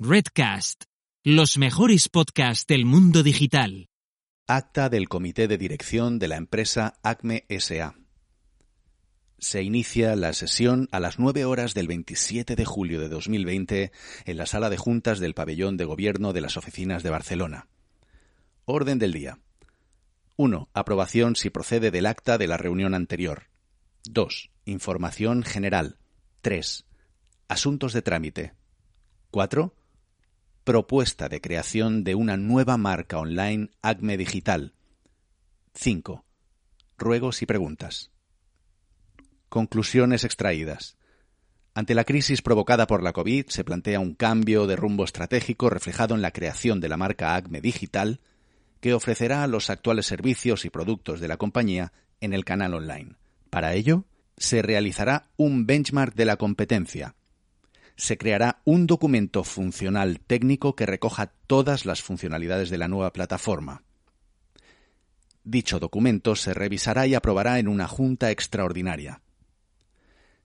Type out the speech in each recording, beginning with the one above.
Redcast, los mejores podcasts del mundo digital. Acta del Comité de Dirección de la empresa ACME SA. Se inicia la sesión a las 9 horas del 27 de julio de 2020 en la sala de juntas del pabellón de gobierno de las oficinas de Barcelona. Orden del día. 1. Aprobación si procede del acta de la reunión anterior. 2. Información general. 3. Asuntos de trámite. 4 propuesta de creación de una nueva marca online ACME Digital. 5. Ruegos y preguntas. Conclusiones extraídas. Ante la crisis provocada por la COVID, se plantea un cambio de rumbo estratégico reflejado en la creación de la marca ACME Digital, que ofrecerá los actuales servicios y productos de la compañía en el canal online. Para ello, se realizará un benchmark de la competencia, se creará un documento funcional técnico que recoja todas las funcionalidades de la nueva plataforma. Dicho documento se revisará y aprobará en una junta extraordinaria.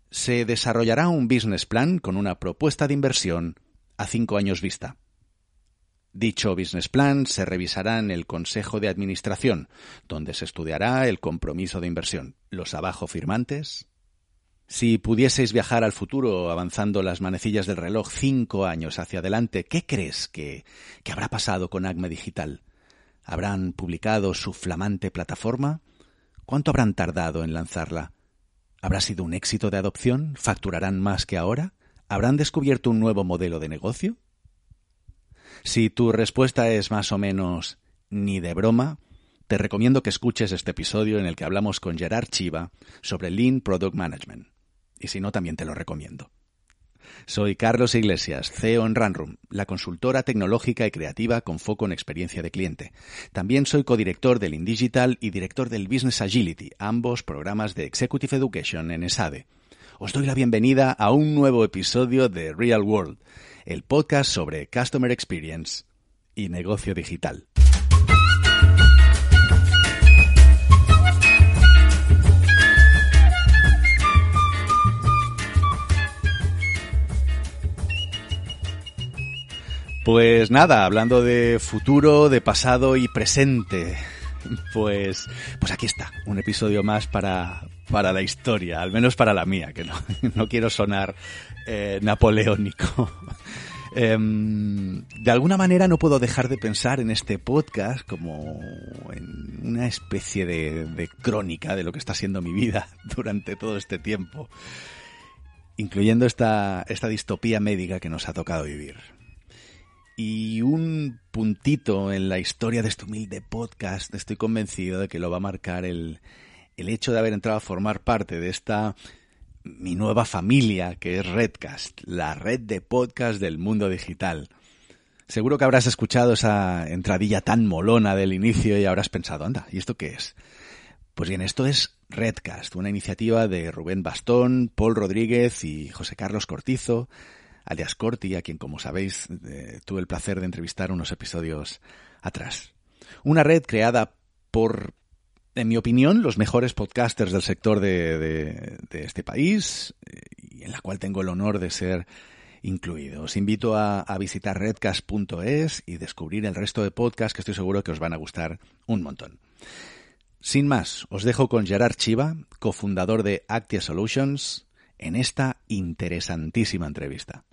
Se desarrollará un business plan con una propuesta de inversión a cinco años vista. Dicho business plan se revisará en el Consejo de Administración, donde se estudiará el compromiso de inversión. Los abajo firmantes si pudieseis viajar al futuro avanzando las manecillas del reloj cinco años hacia adelante, ¿qué crees que, habrá pasado con ACME Digital? ¿Habrán publicado su flamante plataforma? ¿Cuánto habrán tardado en lanzarla? ¿Habrá sido un éxito de adopción? ¿Facturarán más que ahora? ¿Habrán descubierto un nuevo modelo de negocio? Si tu respuesta es más o menos ni de broma, te recomiendo que escuches este episodio en el que hablamos con Gerard Chiva sobre Lean Product Management y si no, también te lo recomiendo. Soy Carlos Iglesias, CEO en Runroom, la consultora tecnológica y creativa con foco en experiencia de cliente. También soy codirector del InDigital y director del Business Agility, ambos programas de Executive Education en ESADE. Os doy la bienvenida a un nuevo episodio de Real World, el podcast sobre Customer Experience y negocio digital. Pues nada, hablando de futuro, de pasado y presente, pues, pues aquí está, un episodio más para, para la historia, al menos para la mía, que no, no quiero sonar eh, napoleónico. Em, de alguna manera no puedo dejar de pensar en este podcast como en una especie de, de crónica de lo que está siendo mi vida durante todo este tiempo, incluyendo esta, esta distopía médica que nos ha tocado vivir. Y un puntito en la historia de este humilde podcast, estoy convencido de que lo va a marcar el, el hecho de haber entrado a formar parte de esta mi nueva familia que es Redcast, la red de podcast del mundo digital. Seguro que habrás escuchado esa entradilla tan molona del inicio y habrás pensado, anda, ¿y esto qué es? Pues bien, esto es Redcast, una iniciativa de Rubén Bastón, Paul Rodríguez y José Carlos Cortizo, alias Corti, a quien, como sabéis, eh, tuve el placer de entrevistar unos episodios atrás. Una red creada por, en mi opinión, los mejores podcasters del sector de, este país eh, y en la cual tengo el honor de ser incluido. Os invito a, a visitar redcast.es y descubrir el resto de podcasts que estoy seguro que os van a gustar un montón. Sin más, os dejo con Gerard Chiva, cofundador de Actia Solutions, en esta interesantísima entrevista.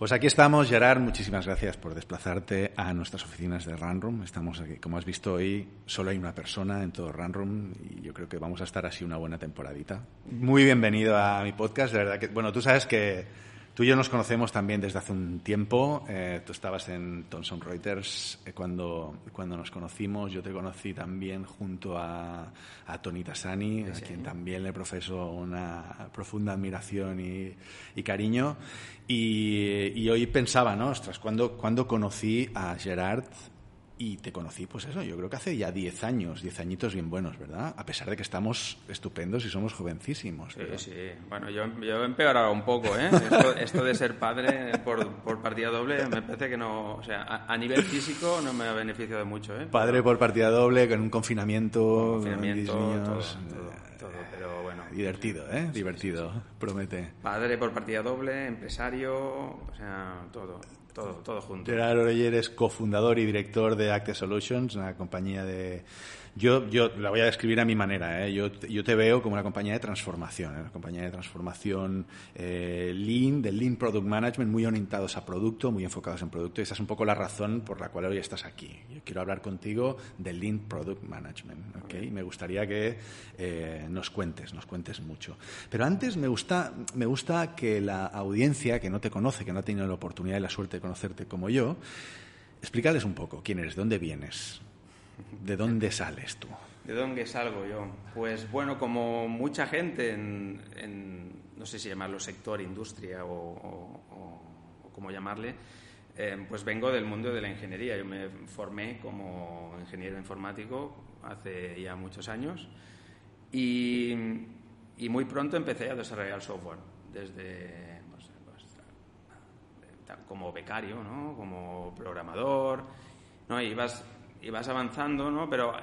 Pues aquí estamos, Gerard. Muchísimas gracias por desplazarte a nuestras oficinas de Runroom. Estamos aquí, como has visto hoy, solo hay una persona en todo Runroom y yo creo que vamos a estar así una buena temporadita. Muy bienvenido a mi podcast, de verdad que, bueno, tú sabes que Tú y yo nos conocemos también desde hace un tiempo. Eh, tú estabas en Thomson Reuters eh, cuando, cuando nos conocimos. Yo te conocí también junto a, a Tony Tassani, a quien también le profeso una profunda admiración y, y cariño. Y, y, hoy pensaba, ¿no? Ostras, cuando, cuando conocí a Gerard y te conocí, pues eso, yo creo que hace ya 10 años, 10 añitos bien buenos, ¿verdad? A pesar de que estamos estupendos y somos jovencísimos. Sí, sí. Bueno, yo, yo he empeorado un poco, ¿eh? Esto, de ser padre por, por, partida doble me parece que no... O sea, a, nivel físico no me ha beneficiado mucho, ¿eh? Padre por partida doble, con un confinamiento... confinamiento, todo, todo, pero bueno. Divertido, ¿eh? Divertido, promete. Padre por partida doble, empresario, o sea, todo. Todo, todo junto. Gerard Oroyer es cofundador y director de Active Solutions, una compañía de yo, yo la voy a describir a mi manera. ¿eh? Yo, yo te veo como una compañía de transformación, ¿eh? una compañía de transformación eh, lean, de lean product management, muy orientados a producto, muy enfocados en producto. Y esa es un poco la razón por la cual hoy estás aquí. Yo quiero hablar contigo de lean product management. ¿okay? Me gustaría que eh, nos cuentes, nos cuentes mucho. Pero antes me gusta, me gusta que la audiencia que no te conoce, que no ha tenido la oportunidad y la suerte conocerte como yo, explícales un poco quién eres, de dónde vienes. ¿De dónde sales tú? ¿De dónde salgo yo? Pues bueno, como mucha gente en, no sé si llamarlo sector, industria o, o, cómo llamarle, eh, pues vengo del mundo de la ingeniería. Yo me formé como ingeniero informático hace ya muchos años y, y muy pronto empecé a desarrollar software desde como becario, ¿no? como programador, ¿no? y vas y vas avanzando, ¿no? Pero eh,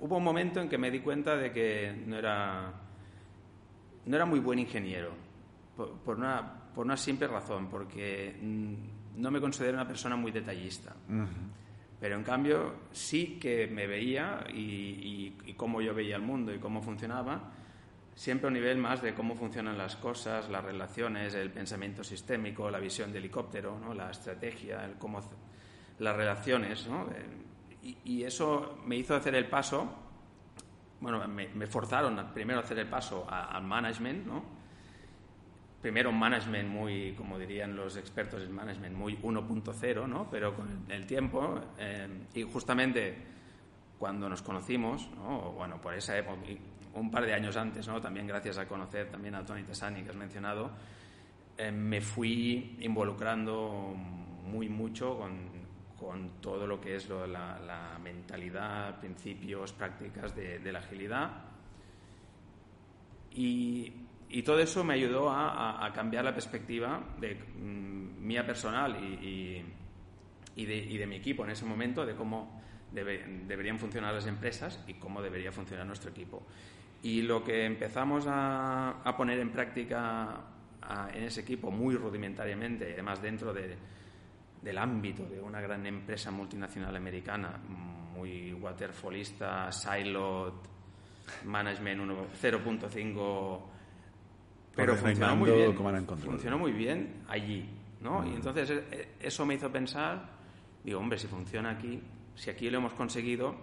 hubo un momento en que me di cuenta de que no era, no era muy buen ingeniero, por, una, por una simple razón, porque mm, no me considero una persona muy detallista. Pero en cambio sí que me veía y, y, cómo yo veía el mundo y cómo funcionaba, siempre a un nivel más de cómo funcionan las cosas, las relaciones, el pensamiento sistémico, la visión de helicóptero, ¿no? la estrategia, el cómo, las relaciones. ¿no? y, eso me hizo hacer el paso, bueno, me, forzaron primero a hacer el paso al management, ¿no? Primero un management muy, como dirían los expertos en management, muy 1.0, ¿no? Pero con el tiempo, eh, y justamente cuando nos conocimos, ¿no? bueno, por esa época, un par de años antes. También gracias a conocer también a Tony Tessani, que has mencionado, eh, me fui involucrando muy mucho con todo lo que es la, mentalidad, principios, prácticas de, la agilidad. Y, todo eso me ayudó a, cambiar la perspectiva mm, mía personal y, de, mi equipo en ese momento, de cómo deberían funcionar las empresas y cómo debería funcionar nuestro equipo. Y lo que empezamos a, poner en práctica en ese equipo muy rudimentariamente, además dentro de, del ámbito de una gran empresa multinacional americana, muy waterfallista, siloed, management 0.5, pero funcionó muy bien. Funcionó muy bien allí, ¿no? Y mm. entonces eh, eso me hizo pensar, digo, hombre, si funciona aquí, si aquí lo hemos conseguido,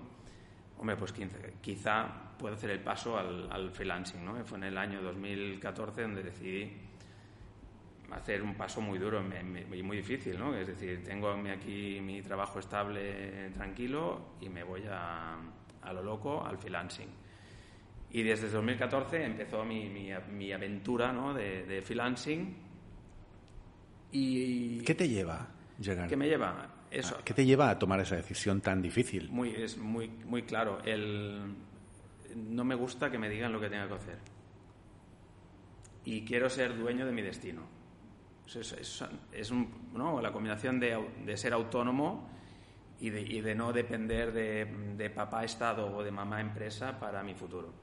hombre, pues quizá, puedo hacer el paso al, al freelancing, ¿no? Fue en el año 2014 donde decidí hacer un paso muy duro y muy difícil, ¿no? Es decir, tengo aquí mi trabajo estable, tranquilo, y me voy a, a lo loco, al freelancing. Y desde 2014 empezó mi, mi, aventura ¿no? de, de, freelancing. Y, ¿Qué te lleva, llegar? ¿Qué me lleva? Eso. ¿Qué te lleva a tomar esa decisión tan difícil? Muy, es muy, muy claro. El, no me gusta que me digan lo que tenga que hacer. Y quiero ser dueño de mi destino. Es, es, ¿no? la combinación de, de, ser autónomo y de, y de no depender de, de, papá Estado o de mamá empresa para mi futuro.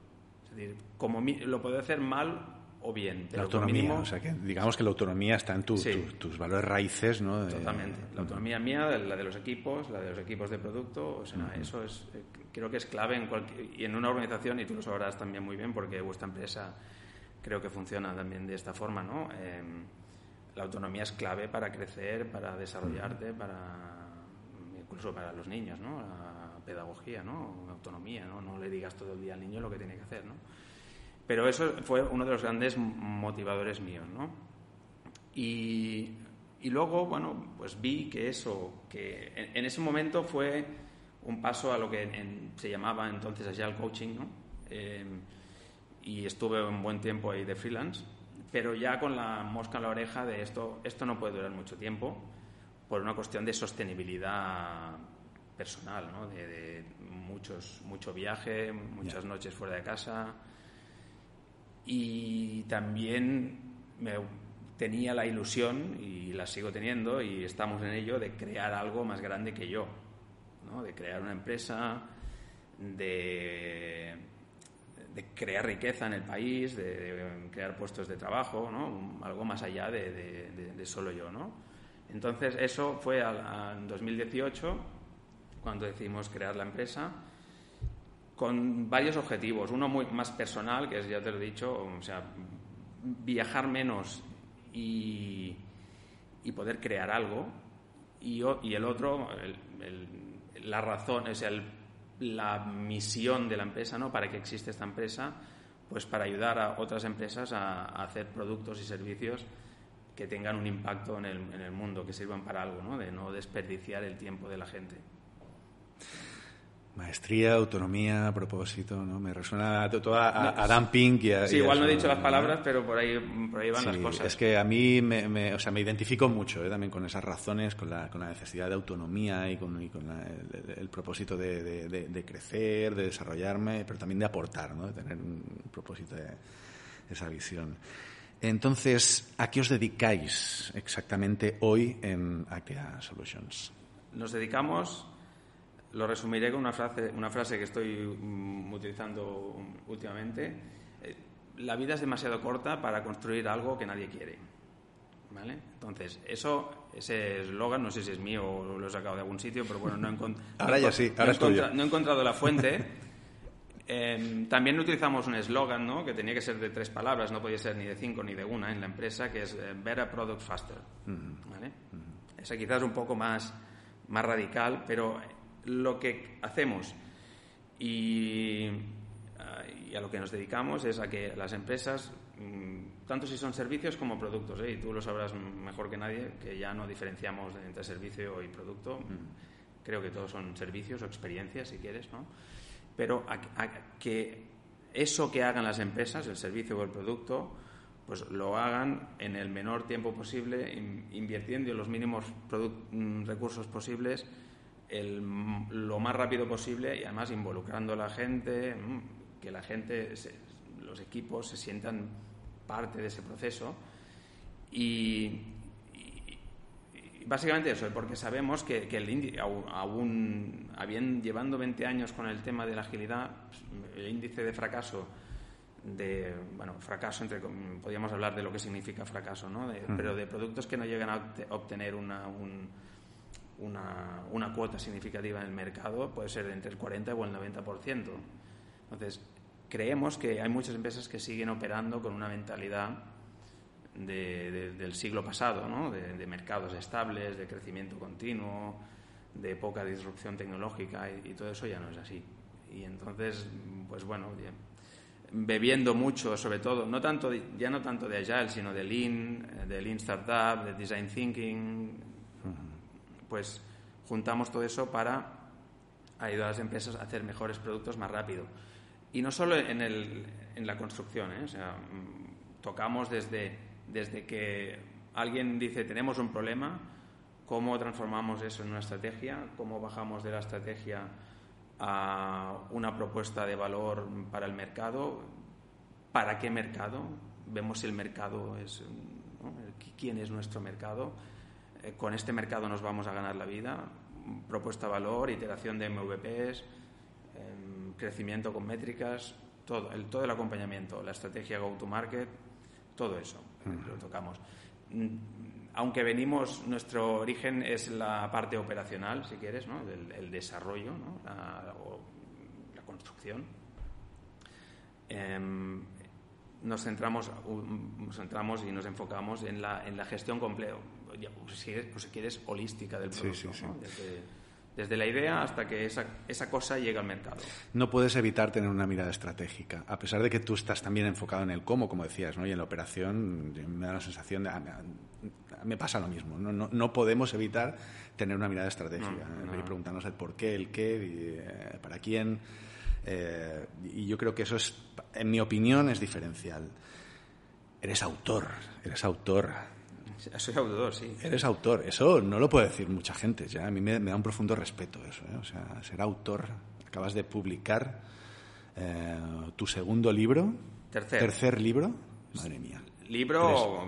Es decir, como lo puedo hacer mal o bien. la autonomía, o sea, que digamos que la autonomía está en tus valores raíces, ¿no? Totalmente. La autonomía mía, la de los equipos, la de los equipos de producto, o sea, eso es, eh, creo que es clave en cualquier, y en una organización, y tú lo sabrás también muy bien porque vuestra empresa creo que funciona también de esta forma, ¿no? Em, la autonomía es clave para crecer, para desarrollarte, para incluso para los niños, ¿no? La pedagogía, ¿no? Autonomía, ¿no? No le digas todo el día al niño lo que tiene que hacer, ¿no? Pero eso fue uno de los grandes motivadores míos, ¿no? Y, y, luego, bueno, pues vi que eso, que en, ese momento fue un paso a lo que se llamaba entonces Agile Coaching, ¿no? Eh, y estuve un buen tiempo ahí de freelance, pero ya con la mosca en la oreja de esto, esto no puede durar mucho tiempo por una cuestión de sostenibilidad personal, ¿no? de, muchos, mucho viaje, muchas noches fuera de casa y también tenía la ilusión y la sigo teniendo y estamos en ello de crear algo más grande que yo, de crear una empresa, de de crear riqueza en el país, de, crear puestos de trabajo, ¿no? algo más allá de, solo yo. ¿no? Entonces, eso fue en 2018, cuando decidimos crear la empresa, con varios objetivos. Uno muy más personal, que es, ya te lo he dicho, o sea, viajar menos y, y poder crear algo. Y, y el otro, la razón, es el la misión de la empresa, ¿no? Para que existe esta empresa, pues para ayudar a otras empresas a, hacer productos y servicios que tengan un impacto en el, en el mundo, que sirvan para algo, ¿no? De no desperdiciar el tiempo de la gente. Maestría, autonomía, propósito, ¿no? Me resuena todo a, a, dumping y a... Sí, igual no he dicho las palabras, pero por ahí, por ahí van las cosas. Es que a mí me, o sea, me identifico mucho ¿eh? también con esas razones, con la, con la necesidad de autonomía y con, con el, propósito de, de, crecer, de desarrollarme, pero también de aportar, ¿no? De tener un propósito de esa visión. Entonces, ¿a qué os dedicáis exactamente hoy en Actea Solutions? Nos dedicamos lo resumiré con una frase, una frase que estoy mm, utilizando últimamente. Eh, la vida es demasiado corta para construir algo que nadie quiere. ¿Vale? Entonces, eso, ese eslogan, no sé si es mío o lo he sacado de algún sitio, pero bueno, no he, encontrado ahora ya sí, ahora no he encontrado la fuente. Em, también utilizamos un eslogan ¿no? que tenía que ser de tres palabras, no podía ser ni de cinco ni de una en la empresa, que es eh, Better Product Faster. ¿vale? Esa quizás es un poco más, más radical, pero lo que hacemos y, a lo que nos dedicamos es a que las empresas, mm, tanto si son servicios como productos, ¿eh? y tú lo sabrás mejor que nadie, que ya no diferenciamos entre servicio y producto, mm. creo que todos son servicios o experiencias, si quieres, ¿no? Pero a, que eso que hagan las empresas, el servicio o el producto, pues lo hagan en el menor tiempo posible, invirtiendo los mínimos mm, recursos posibles lo más rápido posible y además involucrando a la gente, mm, que la gente, los equipos se sientan parte de ese proceso. Y, básicamente eso, porque sabemos que, el aún, llevando 20 años con el tema de la agilidad, pues, el índice de fracaso de bueno fracaso entre podríamos hablar de lo que significa fracaso no pero de productos que no llegan a obtener una, un, una, una, cuota significativa en el mercado puede ser entre el 40 o el 90%. Entonces, creemos que hay muchas empresas que siguen operando con una mentalidad del siglo pasado, ¿no? de, mercados estables, de crecimiento continuo, de poca disrupción tecnológica y, todo eso ya no es así. Y entonces, pues bueno, bebiendo mucho, sobre todo, no tanto, ya no tanto de Agile, sino de Lean, eh, de Lean Startup, de Design Thinking, pues juntamos todo eso para ayudar a las empresas a hacer mejores productos más rápido. Y no solo en, el, en la construcción, ¿eh? mm, tocamos desde, desde que alguien dice tenemos un problema, cómo transformamos eso en una estrategia, cómo bajamos de la estrategia a una propuesta de valor para el mercado, para qué mercado, vemos si el mercado es, quién es nuestro mercado eh, con este mercado nos vamos a ganar la vida, propuesta valor, iteración de MVPs, em, crecimiento con métricas, todo el, todo el acompañamiento, la estrategia go-to-market, todo eso lo tocamos. Mm, aunque venimos, nuestro origen es la parte operacional, si quieres, ¿no? el, desarrollo ¿no? la, o la construcción. Em, nos centramos, nos centramos y nos enfocamos en la, en la gestión pues si, quieres, holística del producto. desde la idea hasta que esa, esa cosa llega al mercado. No puedes evitar tener una mirada estratégica, a pesar de que tú estás también enfocado en el cómo, como decías, ¿no? y en la operación me da la sensación de... Ah, me pasa lo mismo, no, no, no podemos evitar tener una mirada estratégica y preguntarnos el por qué, el qué, eh, para quién. Eh, y yo creo que eso es, en mi opinión, es diferencial. Eres autor, eres autor. Soy autor, sí. Eres autor. Eso no lo puede decir mucha gente. Ya a mí me, da un profundo respeto eso. ¿eh? O sea, ser autor. Acabas de publicar tu segundo libro. Tercer. Tercer libro. Madre mía. Libro,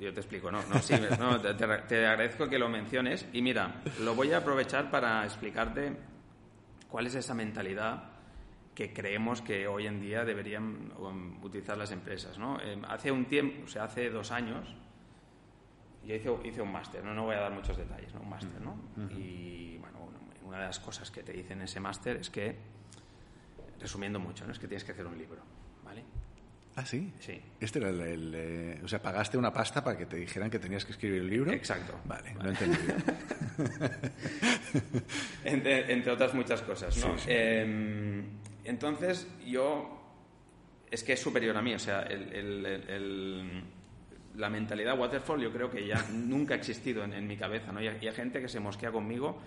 yo te explico, no, no, sí, no, te, te, agradezco que lo menciones y mira, lo voy a aprovechar para explicarte cuál es esa mentalidad que creemos que hoy en día deberían um, utilizar las empresas, ¿no? Em, hace un tiempo, o sea, hace dos años, yo hice, hice un máster, ¿no? no voy a dar muchos detalles, ¿no? Un máster, ¿no? Y bueno, una de las cosas que te dicen en ese máster es que, resumiendo mucho, ¿no? Es que tienes que hacer un libro, ¿vale? ¿Ah, sí? Sí. Este era el, eh, o sea, pagaste una pasta para que te dijeran que tenías que escribir el libro. Exacto. Vale, lo he entendido. entre, otras muchas cosas, ¿no? Em, entonces, yo... Es que es superior a mí, o sea, la mentalidad waterfall yo creo que ya nunca ha existido en, mi cabeza, ¿no? Y hay, gente que se mosquea conmigo,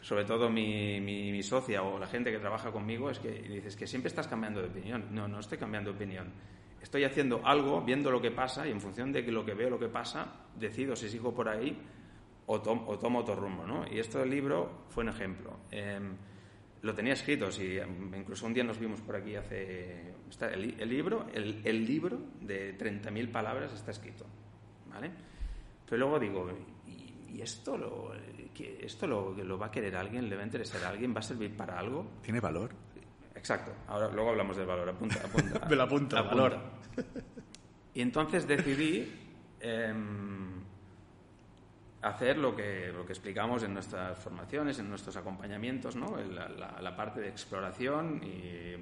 sobre todo mi, mi, mi, socia o la gente que trabaja conmigo, es que dices que siempre estás cambiando de opinión. No, no estoy cambiando de opinión estoy haciendo algo, viendo lo que pasa y en función de lo que veo, lo que pasa, decido si sigo por ahí o, tomo otro rumbo, ¿no? Y este libro fue un ejemplo. Em, lo tenía escrito, si, incluso un día nos vimos por aquí hace... el, libro, el, libro de 30.000 palabras está escrito, ¿vale? Pero luego digo, ¿y, esto, lo, esto lo, lo va a querer alguien? ¿Le va a interesar a alguien? ¿Va a servir para algo? ¿Tiene valor? Exacto. Ahora, luego hablamos del valor. Apunta, apunta. del apunta, valor. Y entonces decidí em, hacer lo que, lo que explicamos en nuestras formaciones, en nuestros acompañamientos, ¿no? la, parte de exploración y, eh,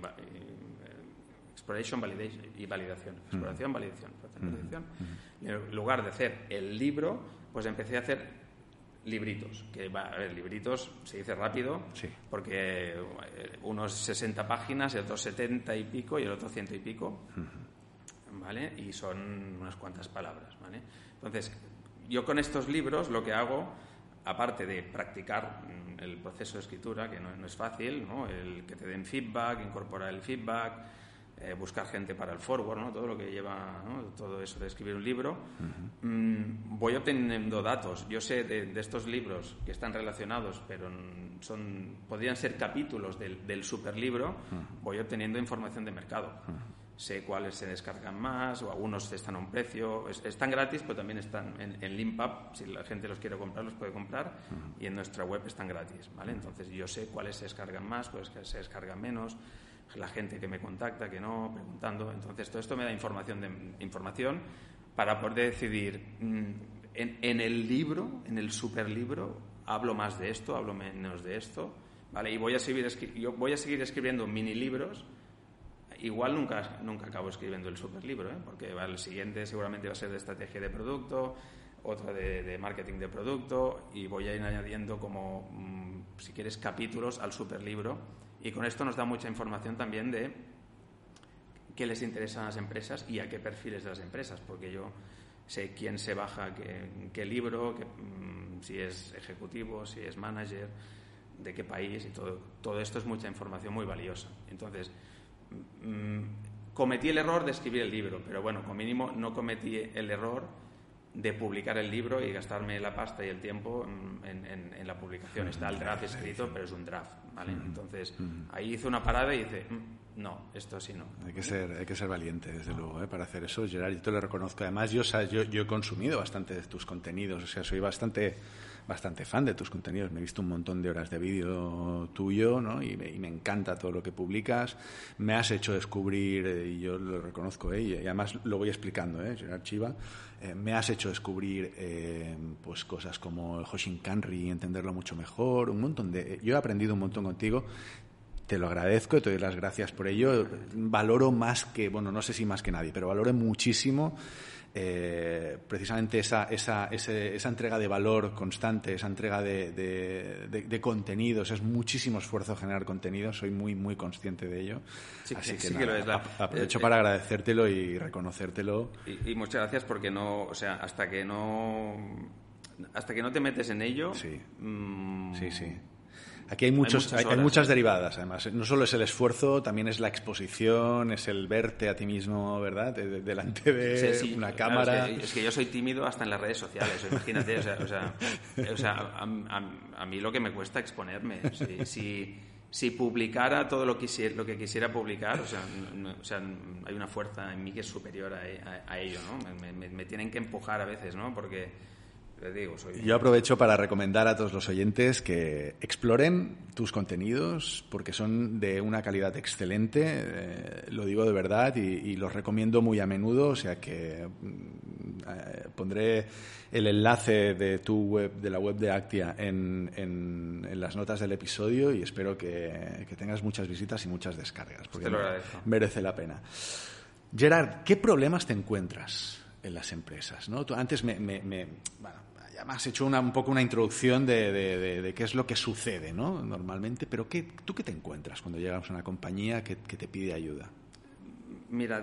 exploration validation, y validación. Exploración, validación. validación. En lugar de hacer el libro, pues empecé a hacer libritos, que va, a ver, libritos se dice rápido, porque eh, unos 60 páginas, el otro 70 y pico y el otro ciento y pico, ¿vale? Y son unas cuantas palabras, ¿vale? Entonces, yo con estos libros lo que hago, aparte de practicar mm, el proceso de escritura, que no, no es fácil, ¿no? El que te den feedback, incorporar el feedback, eh, buscar gente para el forward, ¿no? todo lo que lleva todo eso de escribir un libro, mm, voy obteniendo datos. Yo sé de, estos libros que están relacionados, pero son, podrían ser capítulos del, del superlibro, voy obteniendo información de mercado. Sé cuáles se descargan más, o algunos están a un precio. están gratis, pero también están en, en. Si la gente los quiere comprar, los puede comprar. Y en nuestra web están gratis. ¿vale? Entonces yo sé cuáles se descargan más, cuáles se descargan menos la gente que me contacta, que no, preguntando. Entonces, todo esto me da información, de, información para poder decidir mm, en, el libro, en el superlibro, hablo más de esto, hablo menos de esto, ¿vale? Y voy a seguir, yo voy a seguir escribiendo mini libros. Igual nunca, nunca acabo escribiendo el superlibro, ¿eh? porque el siguiente seguramente va a ser de estrategia de producto, otro de, marketing de producto, y voy a ir añadiendo como, mm, si quieres, capítulos al superlibro y con esto nos da mucha información también de qué les interesa a las empresas y a qué perfiles de las empresas, porque yo sé quién se baja qué, libro, mm, si es ejecutivo, si es manager, de qué país y todo, todo esto es mucha información muy valiosa. Entonces, cometí el error de escribir el libro, pero bueno, como mínimo no cometí el error de publicar el libro y gastarme la pasta y el tiempo en, la publicación. Está el draft escrito, pero es un draft, ¿vale? Entonces, ahí hice una parada y dice, mm, no, esto sí no. Hay que ser, hay que ser valiente, desde luego, ¿eh? para hacer eso. Gerard, yo te lo reconozco. Además, yo, yo, yo he consumido bastante de tus contenidos, o sea, soy bastante bastante fan de tus contenidos. Me he visto un montón de horas de vídeo tuyo, ¿no? Y me, encanta todo lo que publicas. Me has hecho descubrir, eh, y yo lo reconozco, ¿eh? y además lo voy explicando, ¿eh? Gerard Chiva, eh, me has hecho descubrir eh, pues cosas como el Hoshin Kanri, entenderlo mucho mejor, un montón de... Yo he aprendido un montón contigo te lo agradezco, te doy las gracias por ello. Valoro más que, bueno, no sé si más que nadie, pero valoro muchísimo eh, precisamente esa, esa, esa, entrega de valor constante, esa entrega de, de, contenidos, es muchísimo esfuerzo generar contenido, soy muy, muy consciente de ello. Así que, aprovecho eh, para agradecértelo y reconocértelo. Y, muchas gracias porque no, o sea, hasta que no, hasta que no te metes en ello. Sí, mm, sí, sí. Aquí hay, muchos, hay, muchas, derivadas, además. No solo es el esfuerzo, también es la exposición, es el verte a ti mismo, ¿verdad? delante de una cámara. es, que, yo soy tímido hasta en las redes sociales, imagínate. o sea, o sea, a, mí lo que me cuesta exponerme. Si, si, publicara todo lo, quisiera, lo que quisiera publicar, o sea, o sea, hay una fuerza en mí que es superior a, ello, ¿no? Me, me, me tienen que empujar a veces, ¿no? Porque yo aprovecho para recomendar a todos los oyentes que exploren tus contenidos porque son de una calidad excelente, eh, lo digo de verdad y, los recomiendo muy a menudo, o sea que mm, eh, pondré el enlace de tu web, de la web de Actia en, en, las notas del episodio y espero que, tengas muchas visitas y muchas descargas porque merece la pena. Gerard, ¿qué problemas te encuentras? en las empresas. ¿no? Tú antes me, ya me has hecho una, un poco una introducción de, qué es lo que sucede ¿no? normalmente, pero ¿qué, ¿tú qué te encuentras cuando llegas a una compañía que, te pide ayuda? Mira,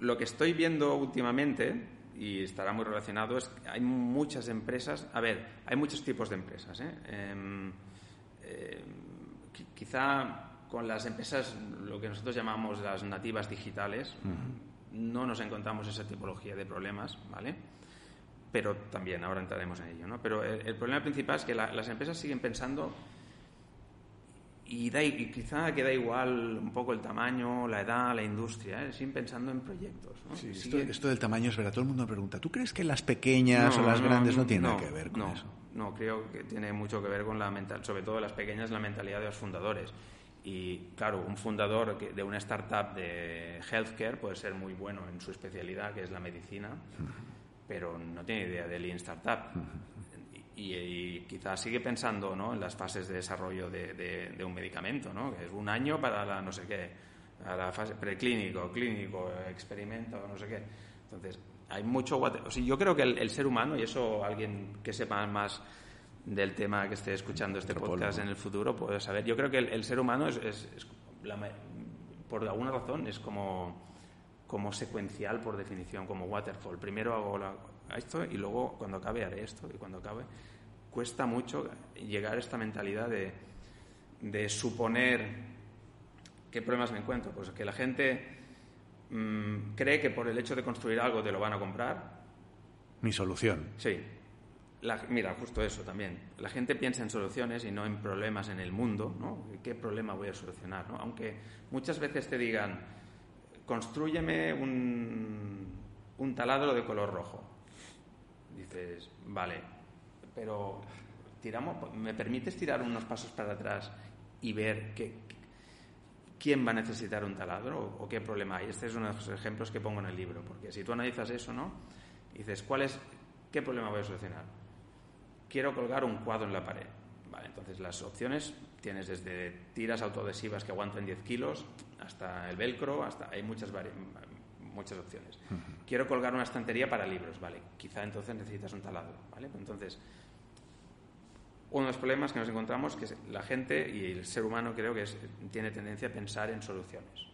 lo que estoy viendo últimamente, y estará muy relacionado, es que hay muchas empresas, a ver, hay muchos tipos de empresas. ¿eh? Em, eh, quizá con las empresas, lo que nosotros llamamos las nativas digitales, no nos encontramos esa tipología de problemas, ¿vale? Pero también, ahora entraremos en ello, ¿no? Pero el, problema principal es que las empresas siguen pensando y, da, y quizá queda igual un poco el tamaño, la edad, la industria, ¿eh? siguen pensando en proyectos. ¿no? Sí, esto, del tamaño es verdad, todo el mundo pregunta, ¿tú crees que las pequeñas o las grandes no tienen nada que ver con eso? No, creo que tiene mucho que ver con la mental, sobre todo las pequeñas, la mentalidad de los fundadores. Y claro, un fundador de una startup de healthcare puede ser muy bueno en su especialidad, que es la medicina, pero no tiene idea de Lean Startup. Y, quizás sigue pensando ¿no? en las fases de desarrollo de, un medicamento, ¿no? que es un año para la no sé qué, a la fase preclínico, clínico, experimento, no sé qué. Entonces, hay mucho. O sea, yo creo que el, el, ser humano, y eso alguien que sepa más del tema que esté escuchando este podcast en el futuro puede saber. Yo creo que el, ser humano es, por alguna razón es como, como secuencial por definición, como waterfall. Primero hago esto y luego cuando acabe haré esto y cuando acabe cuesta mucho llegar a esta mentalidad de, de suponer qué problemas me encuentro. Pues que la gente mm, cree que por el hecho de construir algo te lo van a comprar. Mi solución. Sí, mira, justo eso también. La gente piensa en soluciones y no en problemas en el mundo, ¿no? ¿Qué problema voy a solucionar? ¿no? Aunque muchas veces te digan, construyeme un, un taladro de color rojo. Dices, vale, pero tiramos, ¿me permites tirar unos pasos para atrás y ver qué, quién va a necesitar un taladro o, qué problema hay? Este es uno de los ejemplos que pongo en el libro, porque si tú analizas eso, ¿no? dices, ¿cuál es, qué problema voy a solucionar? quiero colgar un cuadro en la pared. Vale, entonces las opciones tienes desde tiras autoadhesivas que aguantan 10 kilos hasta el velcro, hasta hay muchas muchas opciones. Quiero colgar una estantería para libros, vale. Quizá entonces necesitas un taladro, vale. Entonces uno de los problemas que nos encontramos es que la gente y el ser humano creo que tiene tendencia a pensar en soluciones.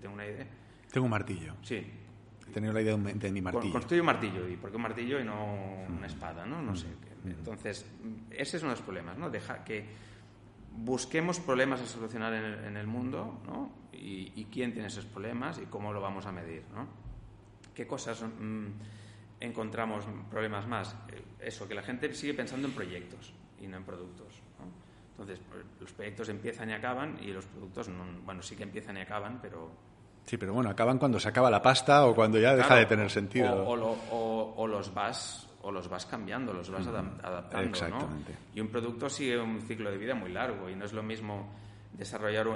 tengo una idea. Tengo un martillo. Sí. He tenido la idea de mi martillo. Construyo un martillo. ¿Y por qué un martillo y no una espada? No, no sé. Entonces, ese es uno de los problemas, ¿no? Deja que busquemos problemas a solucionar en el, mundo, ¿no? Y, quién tiene esos problemas y cómo lo vamos a medir, ¿no? ¿Qué cosas mm, encontramos problemas más? Eh, eso, que la gente sigue pensando en proyectos y no en productos, Entonces, pues, los proyectos empiezan y acaban y los productos, bueno, sí que empiezan y acaban, pero... Sí, pero bueno, acaban cuando se acaba la pasta o cuando ya deja de tener sentido. o los vas o los vas cambiando, los vas adaptando. ¿no? Y un producto sigue un ciclo de vida muy largo y no es lo mismo desarrollar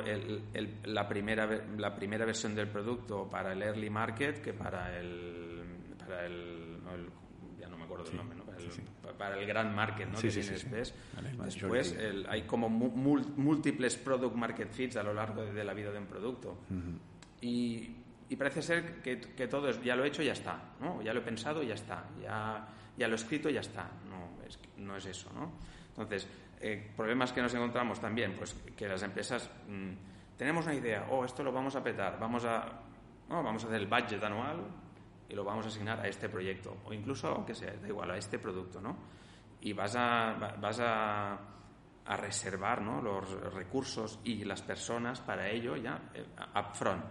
la, primera, la primera versión del producto para el early market que para el, para el, ya no me acuerdo del nombre, ¿no? para, el, gran market ¿no? que tienes después. después hay como múltiples product market fits a lo largo de, la vida de un producto. y, y parece ser que, que, todo es, ya lo he hecho ya está, ¿no? Ya lo he pensado y ya está, ya, ya lo he escrito ya está. No es, no es eso, ¿no? Entonces, eh, problemas que nos encontramos también, pues que las empresas mm, tenemos una idea, oh, esto lo vamos a petar, vamos a, vamos a hacer el budget anual y lo vamos a asignar a este proyecto, o incluso, aunque sea, da igual, a este producto, ¿no? Y vas a, vas a, a reservar ¿no? los recursos y las personas para ello ya eh, upfront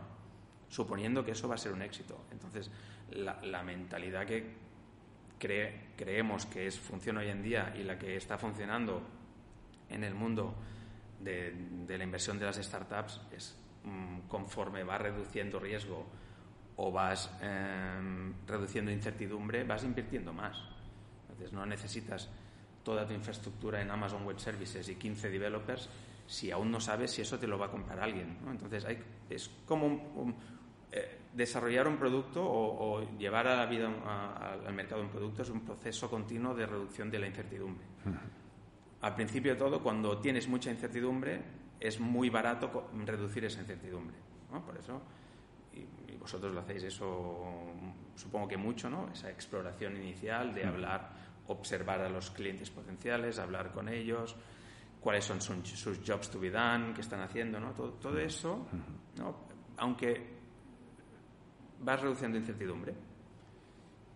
suponiendo que eso va a ser un éxito. Entonces, la, mentalidad que creemos que es, funciona hoy en día y la que está funcionando en el mundo de, la inversión de las startups es mm, conforme vas reduciendo riesgo o vas em, reduciendo incertidumbre, vas invirtiendo más. Entonces, no necesitas toda tu infraestructura en Amazon Web Services y 15 developers si aún no sabes si eso te lo va a comprar alguien. Entonces, hay, es como un, eh, desarrollar un producto o, llevar a la vida al mercado un producto es un proceso continuo de reducción de la incertidumbre. Al principio de todo, cuando tienes mucha incertidumbre, es muy barato reducir esa incertidumbre. Por eso, y, vosotros lo hacéis eso, supongo que mucho, ¿no? Esa exploración inicial de hablar, observar a los clientes potenciales, hablar con ellos, cuáles son sus, jobs to be done, qué están haciendo, ¿no? Todo, todo eso, ¿no? aunque vas reduciendo incertidumbre.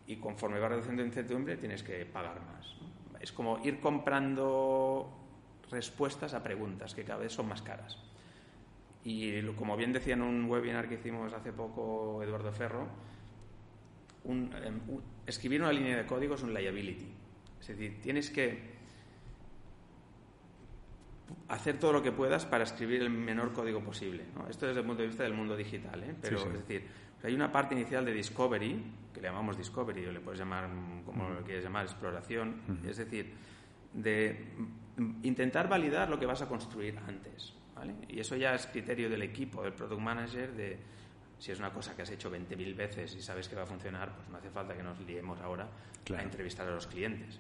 Y conforme vas reduciendo incertidumbre, tienes que pagar más. Es como ir comprando respuestas a preguntas que cada vez son más caras. Y como bien decía en un webinar que hicimos hace poco Eduardo Ferro, em, escribir una línea de código es un liability. Es decir, tienes que hacer todo lo que puedas para escribir el menor código posible. Esto desde el punto de vista del mundo digital, ¿eh? pero es decir, hay una parte inicial de discovery, que le llamamos discovery, o le puedes llamar como lo quieres llamar, exploración, es decir, de intentar validar lo que vas a construir antes. ¿vale? Y eso ya es criterio del equipo, del product manager, de si es una cosa que has hecho 20.000 veces y sabes que va a funcionar, pues no hace falta que nos liemos ahora a entrevistar a los clientes.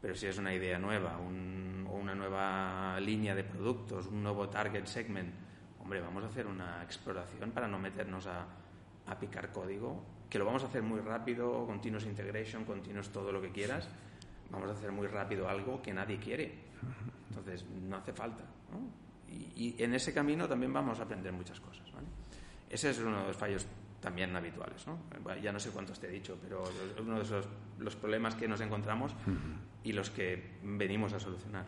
Pero si es una idea nueva, o una nueva línea de productos, un nuevo target segment, hombre, vamos a hacer una exploración para no meternos a a picar código, que lo vamos a hacer muy rápido, continuous integration, continuous todo lo que quieras, vamos a hacer muy rápido algo que nadie quiere. Entonces, no hace falta. Y, en ese camino también vamos a aprender muchas cosas. Ese es uno de los fallos también habituales. ¿no? Ya no sé cuántos te he dicho, pero es uno de esos, los problemas que nos encontramos y los que venimos a solucionar.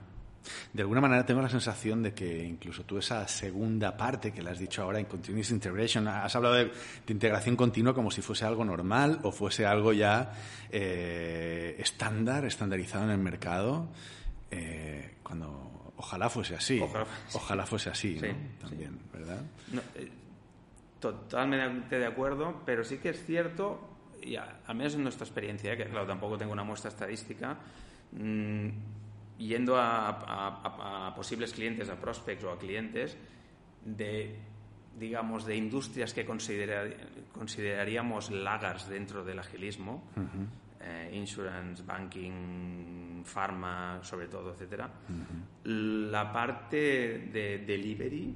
De alguna manera tengo la sensación de que incluso tú esa segunda parte que le has dicho ahora en Continuous Integration, has hablado de, integración continua como si fuese algo normal o fuese algo ya eh, estándar, estandarizado en el mercado, eh, cuando ojalá fuese así. Ojalá, fuese así, También, ¿verdad? Eh, totalmente de acuerdo, pero sí que es cierto, y al menos en nuestra experiencia, que claro, tampoco tengo una muestra estadística, mm, yendo a, posibles clientes, a prospects o a clientes de, digamos, de industrias que consideraríamos lagars dentro del agilismo, eh, insurance, banking, pharma, sobre todo, etcétera. La parte de delivery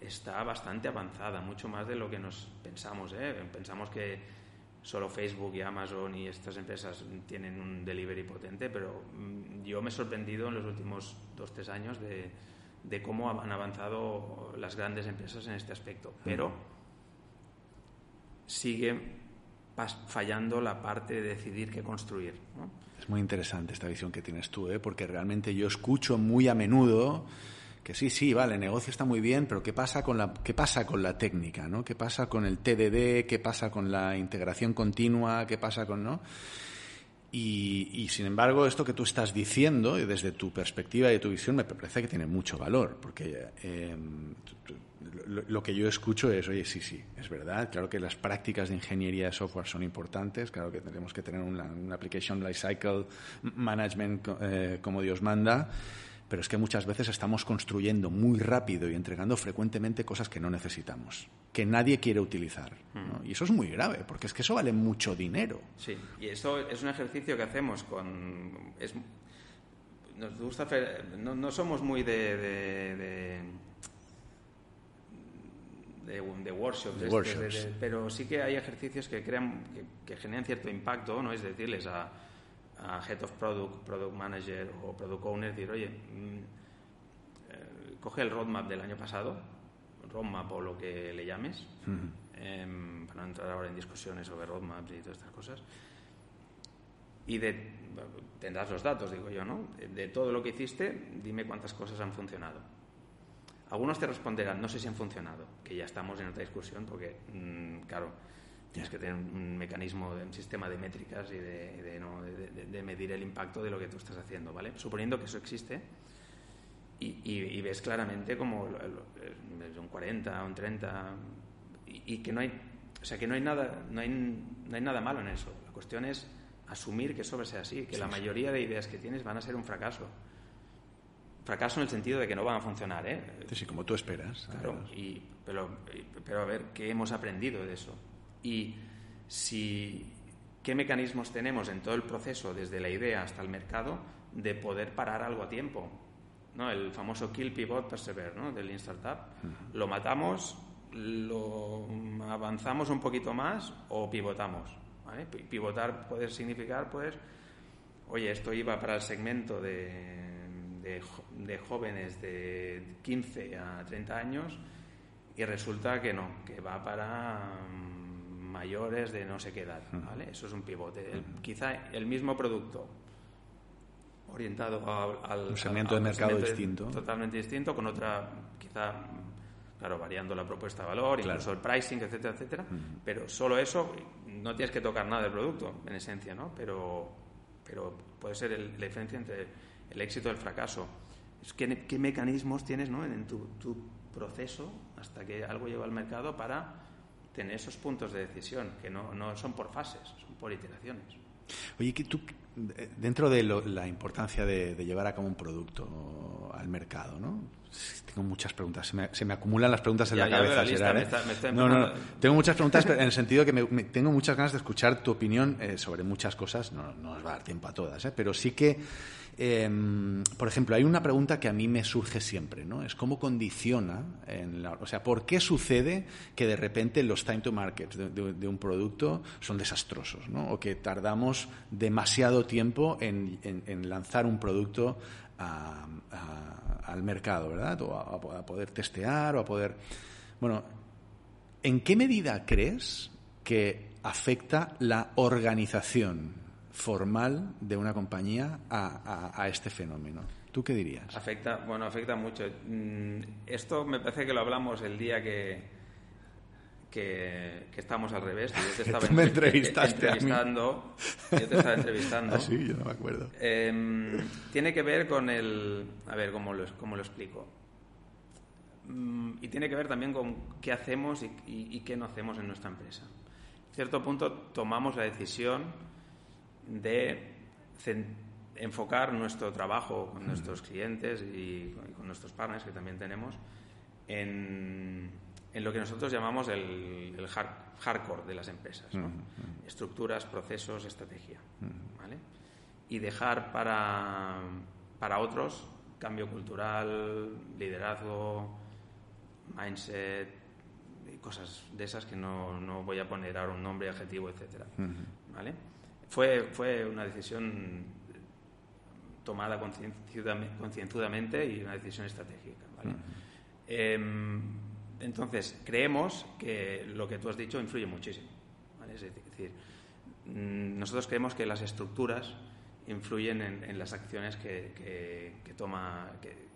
está bastante avanzada, mucho más de lo que nos pensamos. ¿eh? Pensamos que solo Facebook y Amazon y estas empresas tienen un delivery potente, pero mm, yo me he sorprendido en los últimos dos, tres años de, cómo han avanzado las grandes empresas en este aspecto. Pero sigue fallando la parte de decidir qué construir. Es muy interesante esta visión que tienes tú, ¿eh? porque realmente yo escucho muy a menudo que sí, sí, vale, el negocio está muy bien, pero ¿qué pasa con la, qué pasa con la técnica? ¿no? ¿Qué pasa con el TDD? ¿Qué pasa con la integración continua? ¿Qué pasa con.? ¿no? Y, sin embargo, esto que tú estás diciendo, desde tu perspectiva y tu visión, me parece que tiene mucho valor, porque eh, lo, que yo escucho es, oye, sí, sí, es verdad, claro que las prácticas de ingeniería de software son importantes, claro que tenemos que tener una, application lifecycle management eh, como Dios manda, pero es que muchas veces estamos construyendo muy rápido y entregando frecuentemente cosas que no necesitamos, que nadie quiere utilizar. Mm. Y eso es muy grave, porque es que eso vale mucho dinero. Sí, y eso es un ejercicio que hacemos con... nos gusta hacer, no, somos muy de, de, workshops, pero sí que hay ejercicios que crean que, generan cierto impacto no es decirles a, head of product product manager o product owner decir oye mm, eh, coge el roadmap del año pasado roadmap o lo que le llames em, para no entrar ahora en discusiones sobre roadmaps y todas estas cosas y de, tendrás los datos, digo yo, ¿no? De, todo lo que hiciste, dime cuántas cosas han funcionado. Algunos te responderán, no sé si han funcionado, que ya estamos en otra discusión porque, mm, claro, tienes que tener un mecanismo, un sistema de métricas y de, medir el impacto de lo que tú estás haciendo, ¿vale? Suponiendo que eso existe y, ves claramente como un 40, un 30 y, que no hay, o sea, que no hay nada, no hay, no hay nada malo en eso. La cuestión es asumir que eso sea así, que la mayoría de ideas que tienes van a ser un fracaso. Fracaso en el sentido de que no van a funcionar, ¿eh? Sí, como tú esperas. Claro, y, pero, pero a ver, ¿qué hemos aprendido de eso? Y si, ¿qué mecanismos tenemos en todo el proceso, desde la idea hasta el mercado, de poder parar algo a tiempo? ¿No? El famoso kill, pivot, persevere, ¿no? Del Lean Startup. Lo matamos, lo avanzamos un poquito más o pivotamos. Pivotar puede significar, pues, oye, esto iba para el segmento de, de, jóvenes de 15 a 30 años y resulta que no, que va para mm, mayores de no sé qué edad, ¿vale? Eso es un pivote. quizá el mismo producto orientado al, un segmento de mercado distinto. Totalmente distinto, con otra, quizá claro, variando la propuesta de valor, incluso el pricing, etcétera, etcétera. Pero solo eso, no tienes que tocar nada del producto, en esencia, ¿no? Pero, pero puede ser la diferencia entre el éxito y el fracaso. Es ¿qué, qué mecanismos tienes ¿no? en tu, tu, proceso hasta que algo lleva al mercado para tener esos puntos de decisión, que no, no son por fases, son por iteraciones. Oye, que tú, dentro de la importancia de, de, llevar a cabo un producto al mercado, ¿no? Tengo muchas preguntas, se me, se me acumulan las preguntas en la cabeza. ¿eh? no, no, tengo muchas preguntas en el sentido que me, tengo muchas ganas de escuchar tu opinión eh, sobre muchas cosas, no, no, nos va a dar tiempo a todas, ¿eh? pero sí que, em, por ejemplo, hay una pregunta que a mí me surge siempre, ¿no? Es cómo condiciona, en la, o sea, ¿por qué sucede que de repente los time to market de, un producto son desastrosos, ¿no? O que tardamos demasiado tiempo en, en lanzar un producto al mercado, ¿verdad? O a, poder testear o a poder... Bueno, ¿en qué medida crees que afecta la organización formal de una compañía a, este fenómeno? ¿Tú qué dirías? Afecta, bueno, afecta mucho. Mm, esto me parece que lo hablamos el día que, que, estamos al revés. Yo te estaba me entrevistaste entrevistando. Yo te estaba entrevistando. ah, sí, yo no me acuerdo. Em, tiene que ver con el. A ver, ¿cómo lo, cómo lo explico? Mm, y tiene que ver también con qué hacemos y, qué no hacemos en nuestra empresa. En cierto punto tomamos la decisión de enfocar nuestro trabajo con nuestros clientes y con nuestros partners que también tenemos en en lo que nosotros llamamos el, hardcore de las empresas. Estructuras, procesos, estrategia. Y dejar para, para otros cambio cultural, liderazgo, mindset, cosas de esas que no, no, voy a poner ahora un nombre, adjetivo, etc. ¿Vale? Fue, fue una decisión tomada concienzudamente y una decisión estratégica. ¿vale? Entonces, creemos que lo que tú has dicho influye muchísimo. Es decir, mm, nosotros creemos que las estructuras influyen en, las acciones que, toma, que,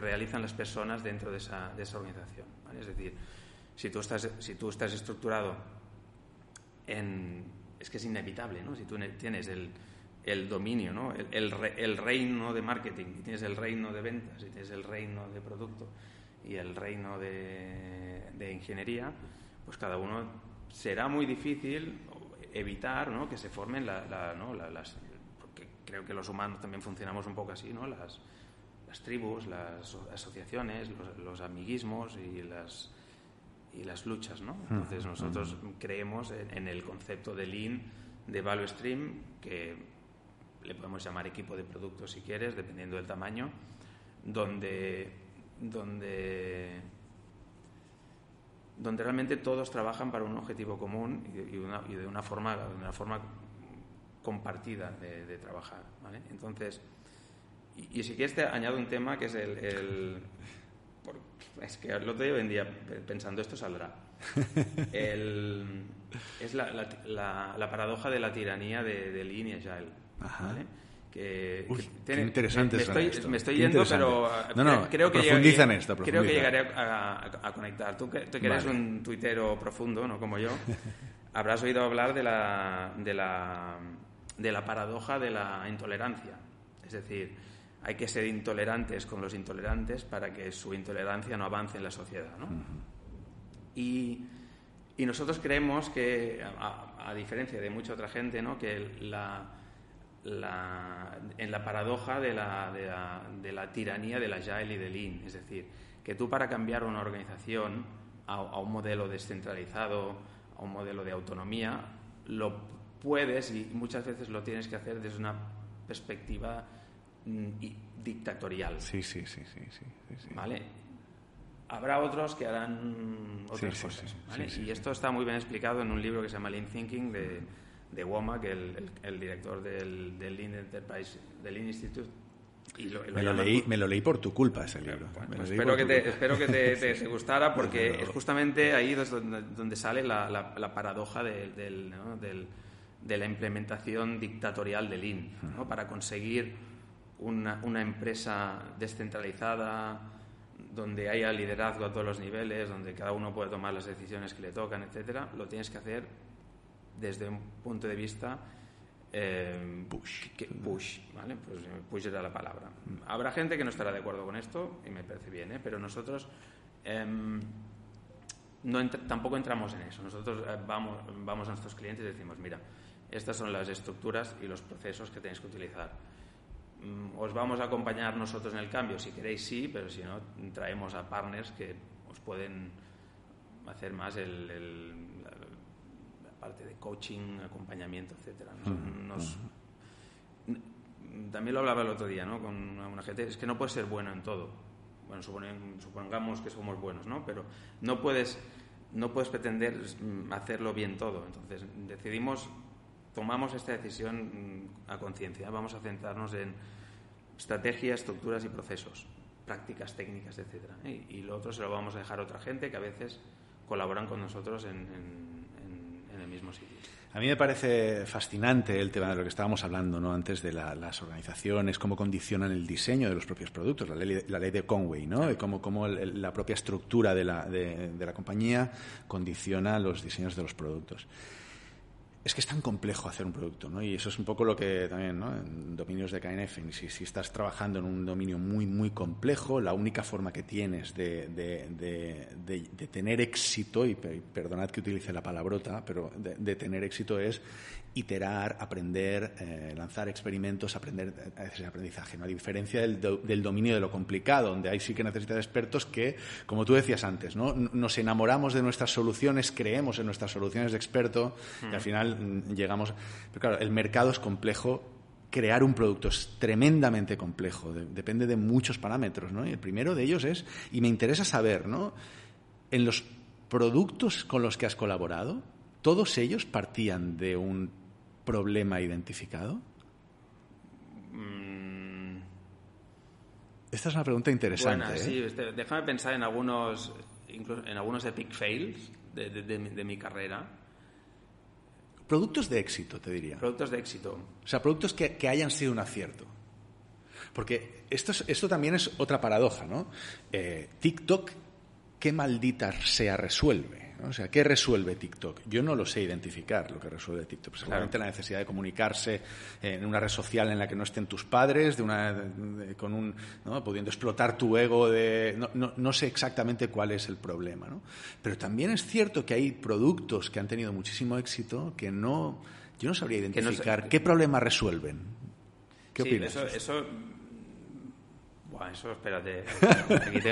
realizan las personas dentro de esa, organización. Es decir, si tú estás, si tú estás estructurado en... Es que es inevitable, ¿no? Si tú tienes el, el dominio, ¿no? El, el, reino de marketing, tienes el reino de ventas, y tienes el reino de producto, y el reino de, ingeniería, pues cada uno será muy difícil evitar ¿no? que se formen la, ¿no? las... Porque creo que los humanos también funcionamos un poco así, ¿no? Las, las tribus, las asociaciones, los, amiguismos y las, y las luchas, ¿no? Hmm. Entonces nosotros hmm. creemos en, en, el concepto de Lean, de Value Stream, que le podemos llamar equipo de productos si quieres, dependiendo del tamaño, donde donde donde realmente todos trabajan para un objetivo común y, de una forma, de una forma compartida de, trabajar. Entonces, y, si quieres te añado un tema que es el... es que lo otro hoy en día pensando esto saldrá. es la, paradoja de la tiranía de, de Lean y Agile. Que, qué interesante me, estoy, me estoy yendo, pero no, no, creo que, profundiza en esto, creo que llegaré a, conectar. Tú que, eres un tuitero profundo, no como yo, habrás oído hablar de la, de la, de la paradoja de la intolerancia. Es decir, hay que ser intolerantes con los intolerantes para que su intolerancia no avance en la sociedad. ¿no? y, y, nosotros creemos que, a, diferencia de mucha otra gente, ¿no? que la, la, en la paradoja de la, de, la, de la, tiranía de la Agile y del Lean. Es decir, que tú para cambiar una organización a, a un modelo descentralizado, a un modelo de autonomía, lo puedes y muchas veces lo tienes que hacer desde una perspectiva dictatorial. Sí, sí, sí, sí, sí, ¿Vale? Habrá otros que harán otras cosas. y esto está muy bien explicado en un libro que se llama Lean Thinking de de Womack, el, el, director del, del Lean Enterprise, del Lean Institute. me, lo leí, me, lo leí, por tu culpa ese libro. espero, que te, espero, que te, gustara porque es justamente ahí donde, donde sale la, la, paradoja del, del, de la implementación dictatorial del Lean, ¿no? para conseguir una, una, empresa descentralizada, donde haya liderazgo a todos los niveles, donde cada uno puede tomar las decisiones que le tocan, etcétera, lo tienes que hacer desde un punto de vista eh, push. push, ¿vale? Pues eh, push era la palabra. Habrá gente que no estará de acuerdo con esto y me parece bien, ¿eh? pero nosotros em, no tampoco entramos en eso. Nosotros eh, vamos, vamos a nuestros clientes y decimos, mira, estas son las estructuras y los procesos que tenéis que utilizar. Mm, os vamos a acompañar nosotros en el cambio, si queréis sí, pero si no, traemos a partners que os pueden hacer más el parte de coaching, acompañamiento, etcétera. También lo hablaba el otro día, ¿no? Con una gente, es que no puedes ser bueno en todo. Bueno, supongamos que somos buenos, ¿no? Pero no puedes, no puedes pretender mm, hacerlo bien todo. Entonces decidimos, tomamos esta decisión mm, a conciencia. Vamos a centrarnos en estrategias, estructuras y procesos, prácticas, técnicas, etcétera. Y, lo otro se lo vamos a dejar a otra gente que a veces colaboran con nosotros en mismo sitio. A mí me parece fascinante el tema de lo que estábamos hablando ¿no? antes de las organizaciones, cómo condicionan el diseño de los propios productos, la ley, la ley de Conway, ¿no? y cómo, cómo la propia estructura de la, de la compañía condiciona los diseños de los productos es que es tan complejo hacer un producto, ¿no? Y eso es un poco lo que también, ¿no? En dominios de KNF, si, si estás trabajando en un dominio muy, muy complejo, la única forma que tienes de, de, tener éxito, y perdonad que utilice la palabrota, pero de, tener éxito es iterar, aprender, eh, lanzar experimentos, aprender ese aprendizaje. ¿no? A diferencia del, del, dominio de lo complicado, donde ahí sí que necesitas expertos que, como tú decías antes, ¿no? nos enamoramos de nuestras soluciones, creemos en nuestras soluciones de experto y al final mm, llegamos. Pero claro, el mercado es complejo. Crear un producto es tremendamente complejo, depende de muchos parámetros, ¿no? Y el primero de ellos es, y me interesa saber, ¿no? En los productos con los que has colaborado, todos ellos partían de un problema identificado? Mm. Esta es una pregunta interesante. ¿eh? sí, este, déjame pensar en algunos, en algunos epic fails de, mi carrera. Productos de éxito, te diría. Productos de éxito. O sea, productos que, hayan sido un acierto. Porque esto, esto también es otra paradoja, ¿no? Eh, TikTok, ¿qué maldita sea resuelve? O sea, ¿qué resuelve TikTok? Yo no lo sé identificar lo que resuelve TikTok. Seguramente la necesidad de comunicarse en una red social en la que no estén tus padres, de una, con un, pudiendo explotar tu ego. De, no, sé exactamente cuál es el problema. ¿no? Pero también es cierto que hay productos que han tenido muchísimo éxito que no. Yo no sabría identificar qué problema resuelven. ¿Qué opinas? eso eso espérate.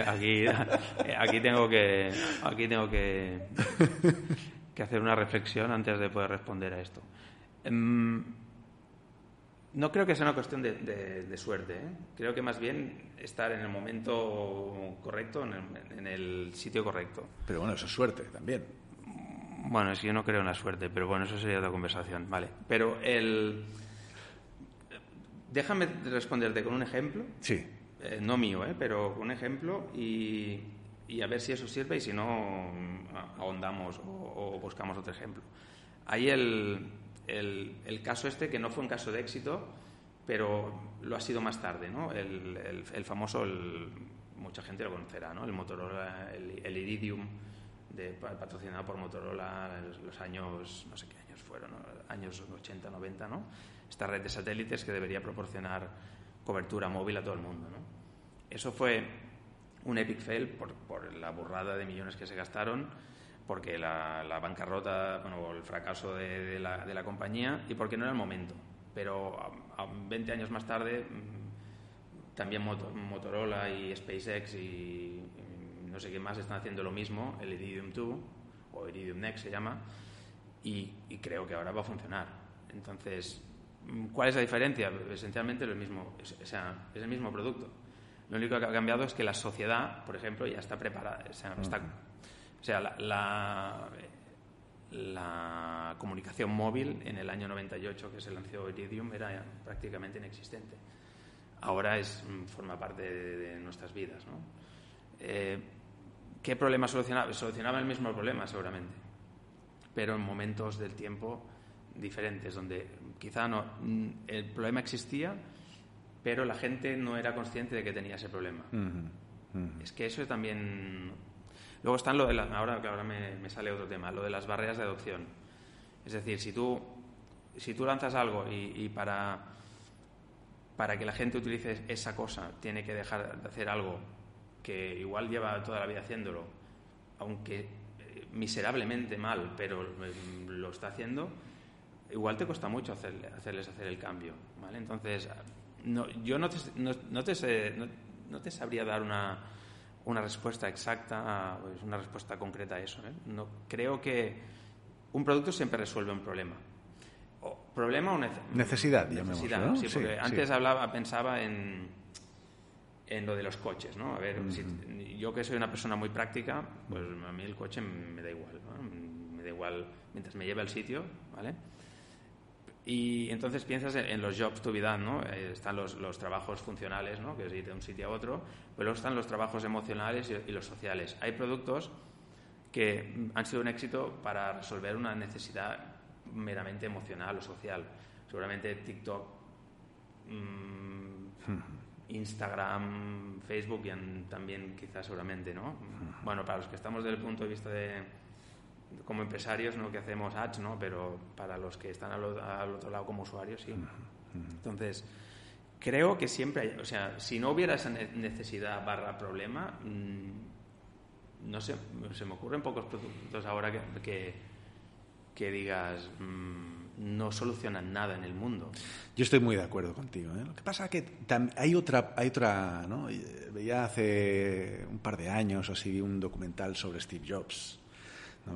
Aquí, aquí, tengo que aquí tengo que, que hacer una reflexión antes de poder responder a esto. Em, no creo que sea una cuestión de, suerte. ¿eh? Creo que más bien estar en el momento correcto, en el, sitio correcto. Pero bueno, eso es suerte también. Bueno, es que yo no creo en la suerte, pero bueno, eso sería otra conversación. Vale. Pero el. Déjame responderte con un ejemplo. Sí. Eh, no mío, ¿eh? pero un ejemplo y, a ver si eso sirve y si no, ahondamos o, buscamos otro ejemplo. Hay el, el, caso este, que no fue un caso de éxito, pero lo ha sido más tarde, ¿no? El, famoso, mucha gente lo conocerá, ¿no? El Motorola, el, Iridium, de, patrocinado por Motorola en los años, no sé qué años fueron, años 80, 90, ¿no? Esta red de satélites que debería proporcionar cobertura móvil a todo el mundo, ¿no? Eso fue un epic fail por, por la burrada de millones que se gastaron porque la, bancarrota o el fracaso de, la, compañía y porque no era el momento. Pero a, 20 años más tarde, mm, también Motorola y SpaceX y, no sé qué más están haciendo lo mismo, el Iridium 2 o Iridium Next se llama, y, creo que ahora va a funcionar. Entonces, ¿cuál es la diferencia? Esencialmente lo mismo, es, o sea, es el mismo producto. Lo único que ha cambiado es que la sociedad, por ejemplo, ya está preparada, o sea, está o sea, la, la, comunicación móvil en el año 98 que se lanzó Iridium era prácticamente inexistente. Ahora es, mm, forma parte de, nuestras vidas. ¿no? Eh, ¿Qué problema solucionaba? Solucionaba el mismo problema, seguramente, pero en momentos del tiempo diferentes, donde quizá no, mm, el problema existía, pero la gente no era consciente de que tenía ese problema. Es que eso también Luego están lo de ahora que ahora me, sale otro tema, lo de las barreras de adopción. Es decir, si tú, si tú lanzas algo y, para, para que la gente utilice esa cosa tiene que dejar de hacer algo que igual lleva toda la vida haciéndolo, aunque eh, miserablemente mal, pero mm, lo está haciendo, igual te cuesta mucho hacerles hacer el cambio. ¿vale? Entonces, no, yo no te, no, te, no te sabría dar una una respuesta exacta, pues una respuesta concreta a eso. ¿eh? No, creo que un producto siempre resuelve un problema. O, ¿Problema o necesidad? Necesidad, sí, porque antes hablaba, pensaba en, en lo de los coches, ¿no? A ver, yo que soy una persona muy práctica, pues a mí el coche me da igual, Me da igual mientras me lleve al sitio, ¿vale? Y entonces piensas en, los jobs to be done, ¿no? Eh, están los, los, trabajos funcionales, ¿no? Que es ir de un sitio a otro, pero luego están los trabajos emocionales y, los sociales. Hay productos que han sido un éxito para resolver una necesidad meramente emocional o social. Seguramente TikTok, mm, Instagram, Facebook y también quizás seguramente, ¿no? Bueno, para los que estamos desde el punto de vista de como empresarios no que hacemos ads, ¿no? pero para los que están al, otro lado como usuarios, sí. Entonces, creo que siempre hay, o sea, si no hubiera esa necesidad barra problema, mm, no sé, se me ocurren pocos productos ahora que, que, digas, mm, no solucionan nada en el mundo. Yo estoy muy de acuerdo contigo. ¿eh? Lo que pasa es que hay otra, hay otra, ¿no? Veía hace un par de años o así un documental sobre Steve Jobs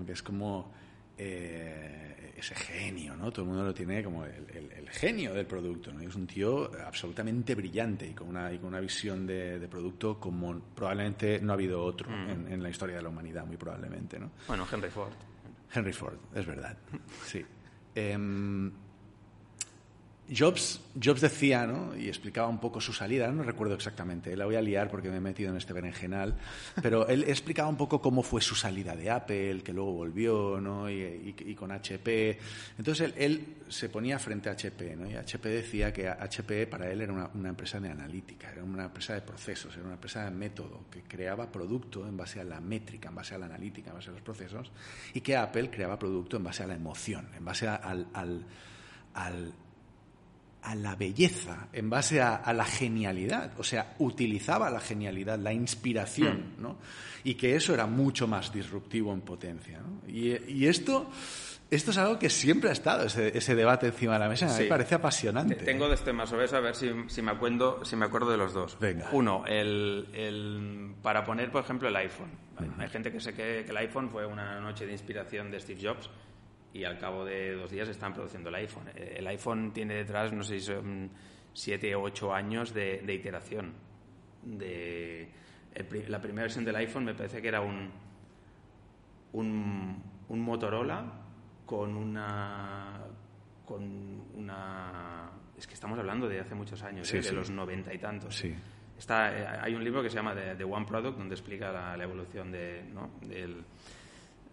que es como eh, ese genio, ¿no? Todo el mundo lo tiene como el, genio del producto, ¿no? es un tío absolutamente brillante y con una, y con una visión de, producto como probablemente no ha habido otro mm. en, la historia de la humanidad, muy probablemente, ¿no? Bueno, Henry Ford. Henry Ford, es verdad, sí. Em, Jobs, Jobs decía, ¿no? y explicaba un poco su salida, no recuerdo exactamente, la voy a liar porque me he metido en este berenjenal, pero él explicaba un poco cómo fue su salida de Apple, que luego volvió, ¿no? y, con HP. Entonces él, se ponía frente a HP, ¿no? y HP decía que HP para él era una, empresa de analítica, era una empresa de procesos, era una empresa de método, que creaba producto en base a la métrica, en base a la analítica, en base a los procesos, y que Apple creaba producto en base a la emoción, en base al, al a la belleza, en base a, la genialidad. O sea, utilizaba la genialidad, la inspiración, mm. ¿no? Y que eso era mucho más disruptivo en potencia. ¿no? Y, esto, esto es algo que siempre ha estado, ese, debate encima de la mesa. me parece apasionante. Tengo de este más sobre eso, a ver si, me acuerdo, si me acuerdo de los dos. Venga. Uno, el, para poner, por ejemplo, el iPhone. Hay gente que sé que, que el iPhone fue una noche de inspiración de Steve Jobs y al cabo de dos días están produciendo el iPhone. Eh, el iPhone tiene detrás, no sé si son siete o ocho años de, iteración. De, la primera versión del iPhone me parece que era un, un, un Motorola con una con una es que estamos hablando de hace muchos años, ¿eh? de los noventa y tantos. Sí. Está, eh, hay un libro que se llama The, One Product donde explica la, evolución de, del,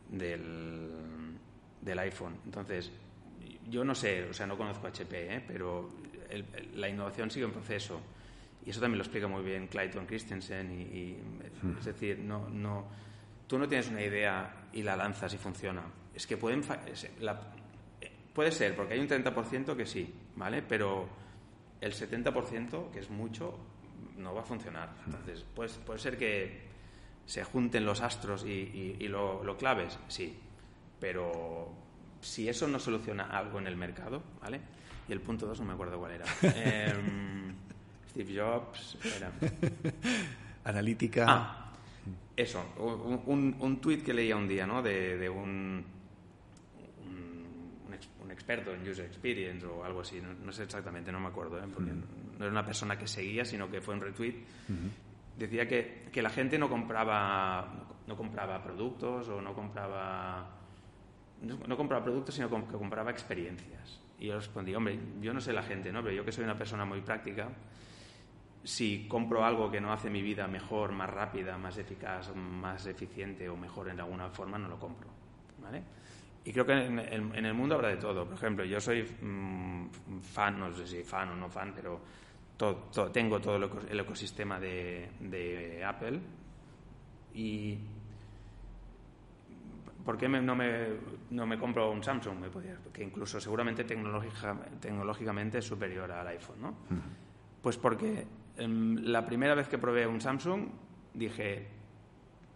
del, iPhone. Entonces, yo no sé, o sea, no conozco HP, ¿eh? pero la innovación sigue en proceso. Y eso también lo explica muy bien Clayton Christensen. Y, hmm. Es decir, no, no, tú no tienes una idea y la lanzas y funciona. Es que pueden, Puede ser, porque hay un 30% que sí, ¿vale? Pero el 70%, que es mucho, no va a funcionar. Entonces, pues, puede ser que se junten los astros y, lo, claves, sí. Pero si eso no soluciona algo en el mercado, ¿vale? Y el punto 2 no me acuerdo cuál era. Em, Steve Jobs, era... Analítica. Ah, eso, un, un, tuit que leía un día, ¿no? de un experto en user experience o algo así, no, sé exactamente, no me acuerdo, ¿eh? porque no era una persona que seguía, sino que fue un retweet. Decía que, que, la gente no compraba, no, compraba productos o no compraba, no, compraba productos, sino que compraba experiencias. Y yo respondí, hombre, yo no sé la gente, ¿no? pero yo que soy una persona muy práctica, si compro algo que no hace mi vida mejor, más rápida, más eficaz, más eficiente o mejor en alguna forma, no lo compro. ¿vale? Y creo que en, el mundo habrá de todo. Por ejemplo, yo soy mm, fan, no sé si fan o no fan, pero tengo todo el ecosistema de, Apple. ¿Por qué no, me, no me compro un Samsung? que incluso seguramente tecnológicamente es superior al iPhone, ¿no? Pues porque em, la primera vez que probé un Samsung dije,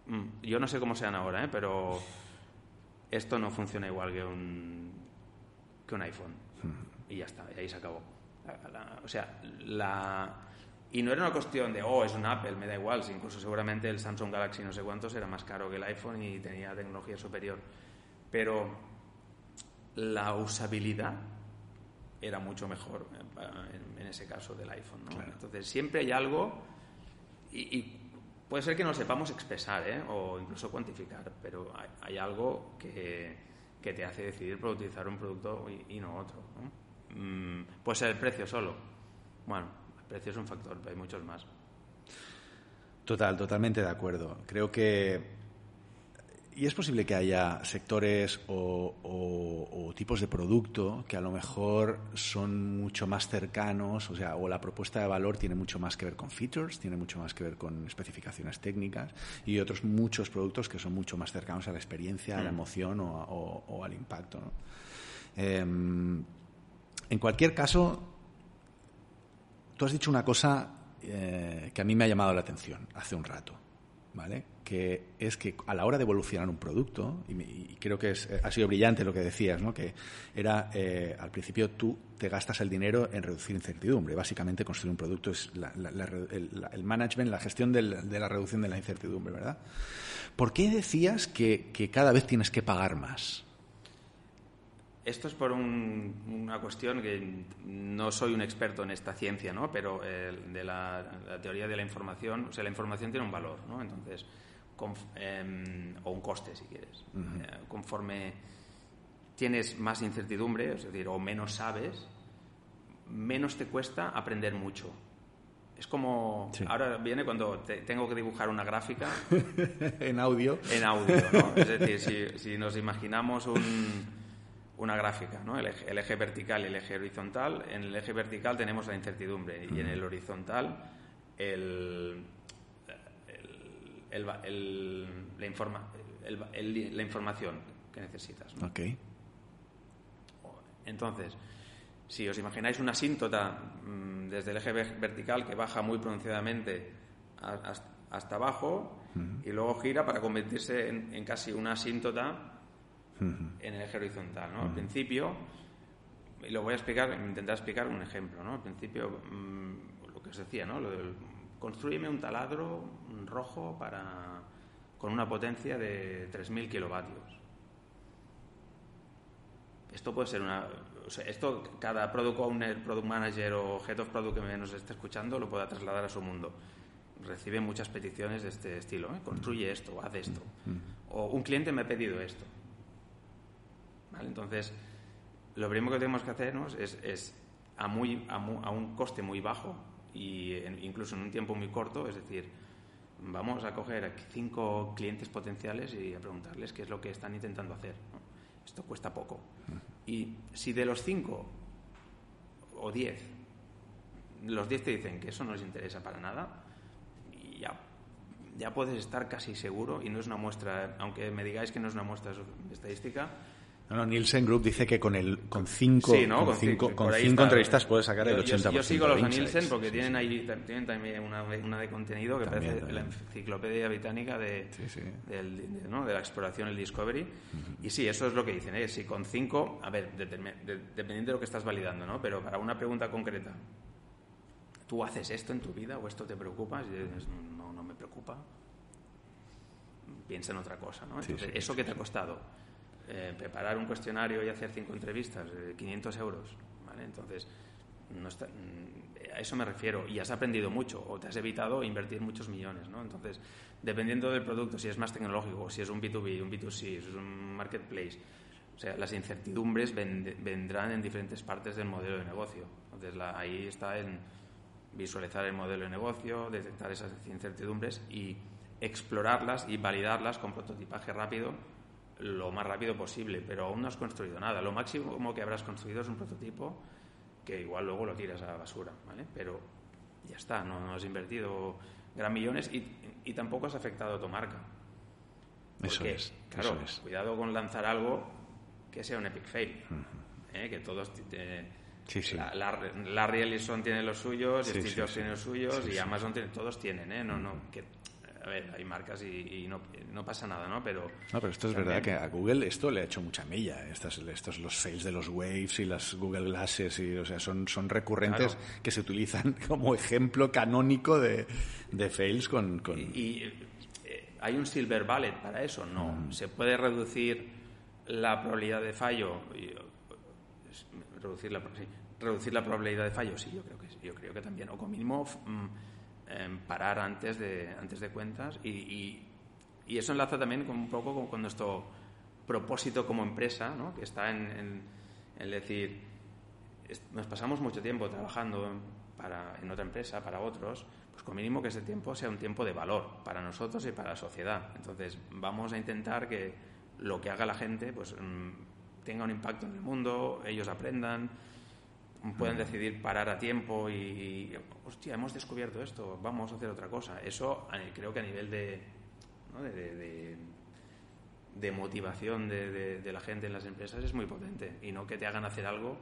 mm, yo no sé cómo sean ahora, ¿eh? pero esto no funciona igual que un, que un iPhone. Y ya está, y ahí se acabó. o sea, la... Y no era una cuestión de, oh, es un Apple, me da igual, si incluso seguramente el Samsung Galaxy no sé cuántos era más caro que el iPhone y tenía tecnología superior. Pero la usabilidad era mucho mejor eh, en, ese caso del iPhone. Entonces siempre hay algo y Puede ser que no sepamos expresar ¿eh? o incluso cuantificar, pero hay, algo que, que, te hace decidir por utilizar un producto y, no otro. Mm, puede ser el precio solo. Bueno, precio es un factor, pero hay muchos más. Total, totalmente de acuerdo. Creo que y es posible que haya sectores o, tipos de producto que a lo mejor son mucho más cercanos, o sea, o la propuesta de valor tiene mucho más que ver con features, tiene mucho más que ver con especificaciones técnicas, y otros muchos productos que son mucho más cercanos a la experiencia, a la mm. emoción o, al impacto. Em, en cualquier caso, tú has dicho una cosa eh, que a mí me ha llamado la atención hace un rato, ¿vale? que es que a la hora de evolucionar un producto, y, creo que es, ha sido brillante lo que decías, ¿no? que era eh, al principio tú te gastas el dinero en reducir incertidumbre. Básicamente construir un producto es el, management, la gestión de la reducción de la incertidumbre, ¿verdad? ¿Por qué decías que cada vez tienes que pagar más? Esto es por una cuestión que no soy un experto en esta ciencia, ¿no? pero eh, de la, teoría de la información, o sea, la información tiene un valor, ¿no? Entonces, Em, o un coste, si quieres. Eh, conforme tienes más incertidumbre, es decir, o menos sabes, menos te cuesta aprender mucho. Es como ahora viene cuando tengo que dibujar una gráfica en audio. En audio, ¿no? Es decir, si, nos imaginamos una gráfica, ¿no? El eje, vertical y el eje horizontal. En el eje vertical tenemos la incertidumbre y en el horizontal el, el, la, informa, la información que necesitas. Entonces, si os imagináis una asíntota mm, desde el eje vertical que baja muy pronunciadamente hasta abajo y luego gira para convertirse en, casi una asíntota en el eje horizontal. ¿no? Al principio, y lo voy a explicar, intentar explicar un ejemplo. ¿no? Al principio, mm, lo que os decía, ¿no? lo del construíme un taladro rojo para, con una potencia de 3.000 kilovatios. Esto puede ser una... esto cada product owner, product manager o head of product que nos esté escuchando lo pueda trasladar a su mundo. Recibe muchas peticiones de este estilo. ¿eh? Construye esto, haz esto. O un cliente me ha pedido esto. ¿Vale? Entonces, lo primero que tenemos que hacer es, es a, muy, a, a, un coste muy bajo y incluso en un tiempo muy corto, es decir, vamos a coger cinco clientes potenciales y a preguntarles qué es lo que están intentando hacer. Esto cuesta poco. Y si de los cinco o diez, los diez te dicen que eso no les interesa para nada, ya, ya puedes estar casi seguro, y no es una muestra, aunque me digáis que no es una muestra estadística, no, Nielsen Group dice que con el con cinco, con, cinco, con cinco entrevistas puedes sacar el 80%. Yo, sigo los de Nielsen porque tienen ahí tienen también una, una de contenido que parece la enciclopedia británica de, del, ¿no? de la exploración, el Discovery. Y sí, eso es lo que dicen. ¿eh? Si con cinco, a ver, dependiendo de lo que estás validando, ¿no? Pero para una pregunta concreta, ¿tú haces esto en tu vida o esto te preocupa? Y dices, no, no me preocupa. Piensa en otra cosa, ¿no? Entonces, ¿eso que te ha costado? Eh, preparar un cuestionario y hacer cinco entrevistas de 500 euros, ¿vale? Entonces, no mm, a eso me refiero. Y has aprendido mucho o te has evitado invertir muchos millones, ¿no? Entonces, dependiendo del producto, si es más tecnológico, si es un B2B, un B2C, si es un marketplace, o sea, las incertidumbres vendrán en diferentes partes del modelo de negocio. Entonces, ahí está en visualizar el modelo de negocio, detectar esas incertidumbres y explorarlas y validarlas con prototipaje rápido lo más rápido posible, pero aún no has construido nada. Lo máximo que habrás construido es un prototipo que igual luego lo tiras a la basura, ¿vale? Pero ya está, no, has invertido gran millones y, tampoco has afectado a tu marca. eso es. Claro, cuidado con lanzar algo que sea un epic fail. ¿eh? Que todos. sí, sí. La, Larry Ellison tiene los suyos, Steve Jobs tiene los suyos y Amazon tiene, todos tienen, ¿eh? No, no, que a ver, hay marcas y, no, no, pasa nada, ¿no? Pero, no, pero esto es verdad que a Google esto le ha hecho mucha mella. Estos, estos los fails de los Waves y las Google Glasses, y, o sea, son, son recurrentes que se utilizan como ejemplo canónico de, de fails con... con... Y, eh, ¿Hay un silver bullet para eso? No. Mm. ¿Se puede reducir la probabilidad de fallo? Reducir la, reducir la probabilidad de fallo, sí, yo creo que Yo creo que también. O con mínimo... Mm, parar antes de, antes de cuentas y, y, eso enlaza también con un poco con, nuestro propósito como empresa, ¿no? que está en, en, decir, nos pasamos mucho tiempo trabajando para, en otra empresa, para otros, pues con mínimo que ese tiempo sea un tiempo de valor para nosotros y para la sociedad. Entonces vamos a intentar que lo que haga la gente pues, mm, tenga un impacto en el mundo, ellos aprendan, pueden decidir parar a tiempo y, hostia, hemos descubierto esto, vamos a hacer otra cosa. Eso creo que a nivel de, de, motivación de, la gente en las empresas es muy potente y no que te hagan hacer algo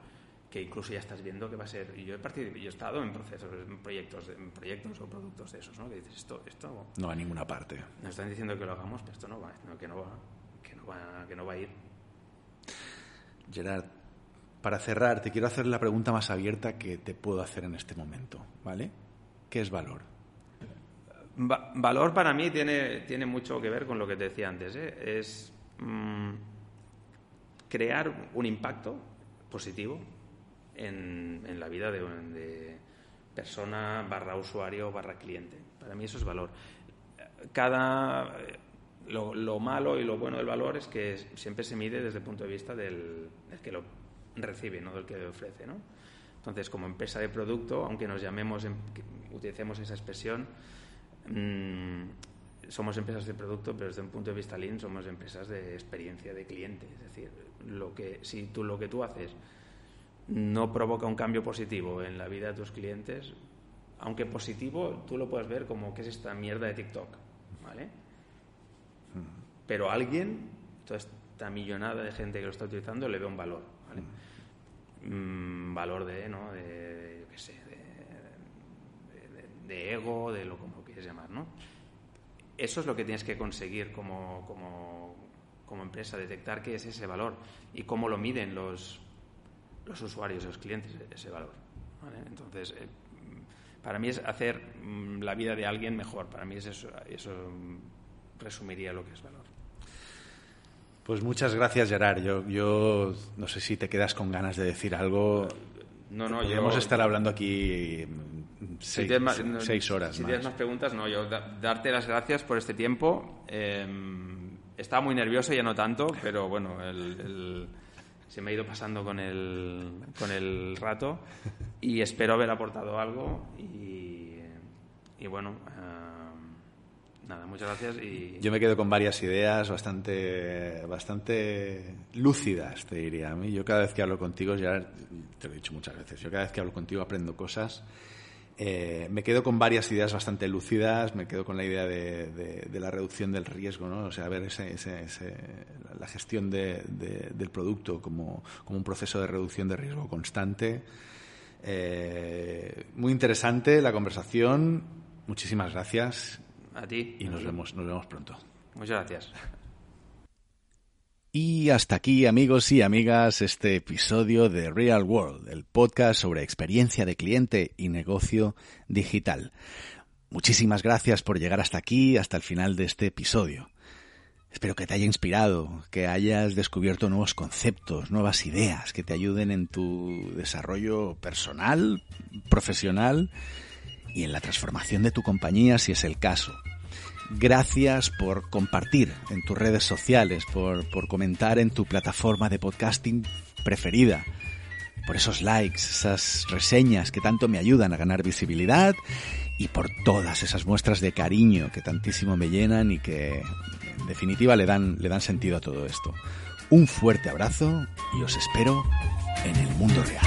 que incluso ya estás viendo que va a ser. Y yo he, partido, yo he estado en procesos, en proyectos, en proyectos o productos de esos, ¿no? Que dices, esto, esto. No a ninguna parte. Nos están diciendo que lo hagamos, pero esto no va, que no va, que no va, que no va a ir. Gerard, para cerrar, te quiero hacer la pregunta más abierta que te puedo hacer en este momento, ¿vale? ¿Qué es valor? valor para mí tiene, tiene mucho que ver con lo que te decía antes. ¿eh? Es mm, crear un impacto positivo en, en la vida de, persona barra usuario barra cliente. Para mí eso es valor. Cada lo, lo, malo y lo bueno del valor es que siempre se mide desde el punto de vista del, del que lo recibe, no del que ofrece. ¿no? Entonces, como empresa de producto, aunque nos llamemos, utilicemos esa expresión, mm, somos empresas de producto, pero desde un punto de vista lean somos empresas de experiencia de cliente. Es decir, lo que, si tú lo que tú haces no provoca un cambio positivo en la vida de tus clientes, aunque positivo, tú lo puedes ver como que es esta mierda de TikTok, ¿vale? Pero alguien, toda esta millonada de gente que lo está utilizando, le ve un valor. Mm, valor de, ¿no? de, qué sé, de, ego, de lo como quieres llamar, ¿no? Eso es lo que tienes que conseguir como, como, como empresa, detectar qué es ese valor y cómo lo miden los, los usuarios, los clientes, ese valor. Entonces, eh, para mí es hacer mm, la vida de alguien mejor. Para mí es eso, eso resumiría lo que es valor. Pues muchas gracias, Gerard. Yo, yo no sé si te quedas con ganas de decir algo. No, no, Podríamos yo- estar hablando aquí Si seis, más- seis horas Si más. tienes más preguntas, no, yo da- darte las gracias por este tiempo. Eh, estaba muy nervioso, ya no tanto, pero bueno, el- el- se me ha ido pasando con el, con el rato y espero haber aportado algo y, y bueno, eh, muchas gracias y Yo me quedo con varias ideas bastante, bastante lúcidas, te diría. A mí, yo cada vez que hablo contigo, ya te lo he dicho muchas veces, yo cada vez que hablo contigo aprendo cosas. Eh, me quedo con varias ideas bastante lúcidas, me quedo con la idea de, la reducción del riesgo, ¿no? O sea, ver ese, la gestión de- del producto como, como un proceso de reducción de riesgo constante. Eh, muy interesante la conversación. Muchísimas gracias a ti. y nos vemos, nos vemos pronto. Muchas gracias. Y hasta aquí, amigos y amigas, este episodio de Real World, el podcast sobre experiencia de cliente y negocio digital. Muchísimas gracias por llegar hasta aquí, hasta el final de este episodio. Espero que te haya inspirado, que hayas descubierto nuevos conceptos, nuevas ideas que te ayuden en tu desarrollo personal, profesional y en la transformación de tu compañía si es el caso. Gracias por compartir en tus redes sociales, por, por comentar en tu plataforma de podcasting preferida, por esos likes, esas reseñas que tanto me ayudan a ganar visibilidad y por todas esas muestras de cariño que tantísimo me llenan y que en definitiva le dan, le dan sentido a todo esto. Un fuerte abrazo y os espero en el mundo real.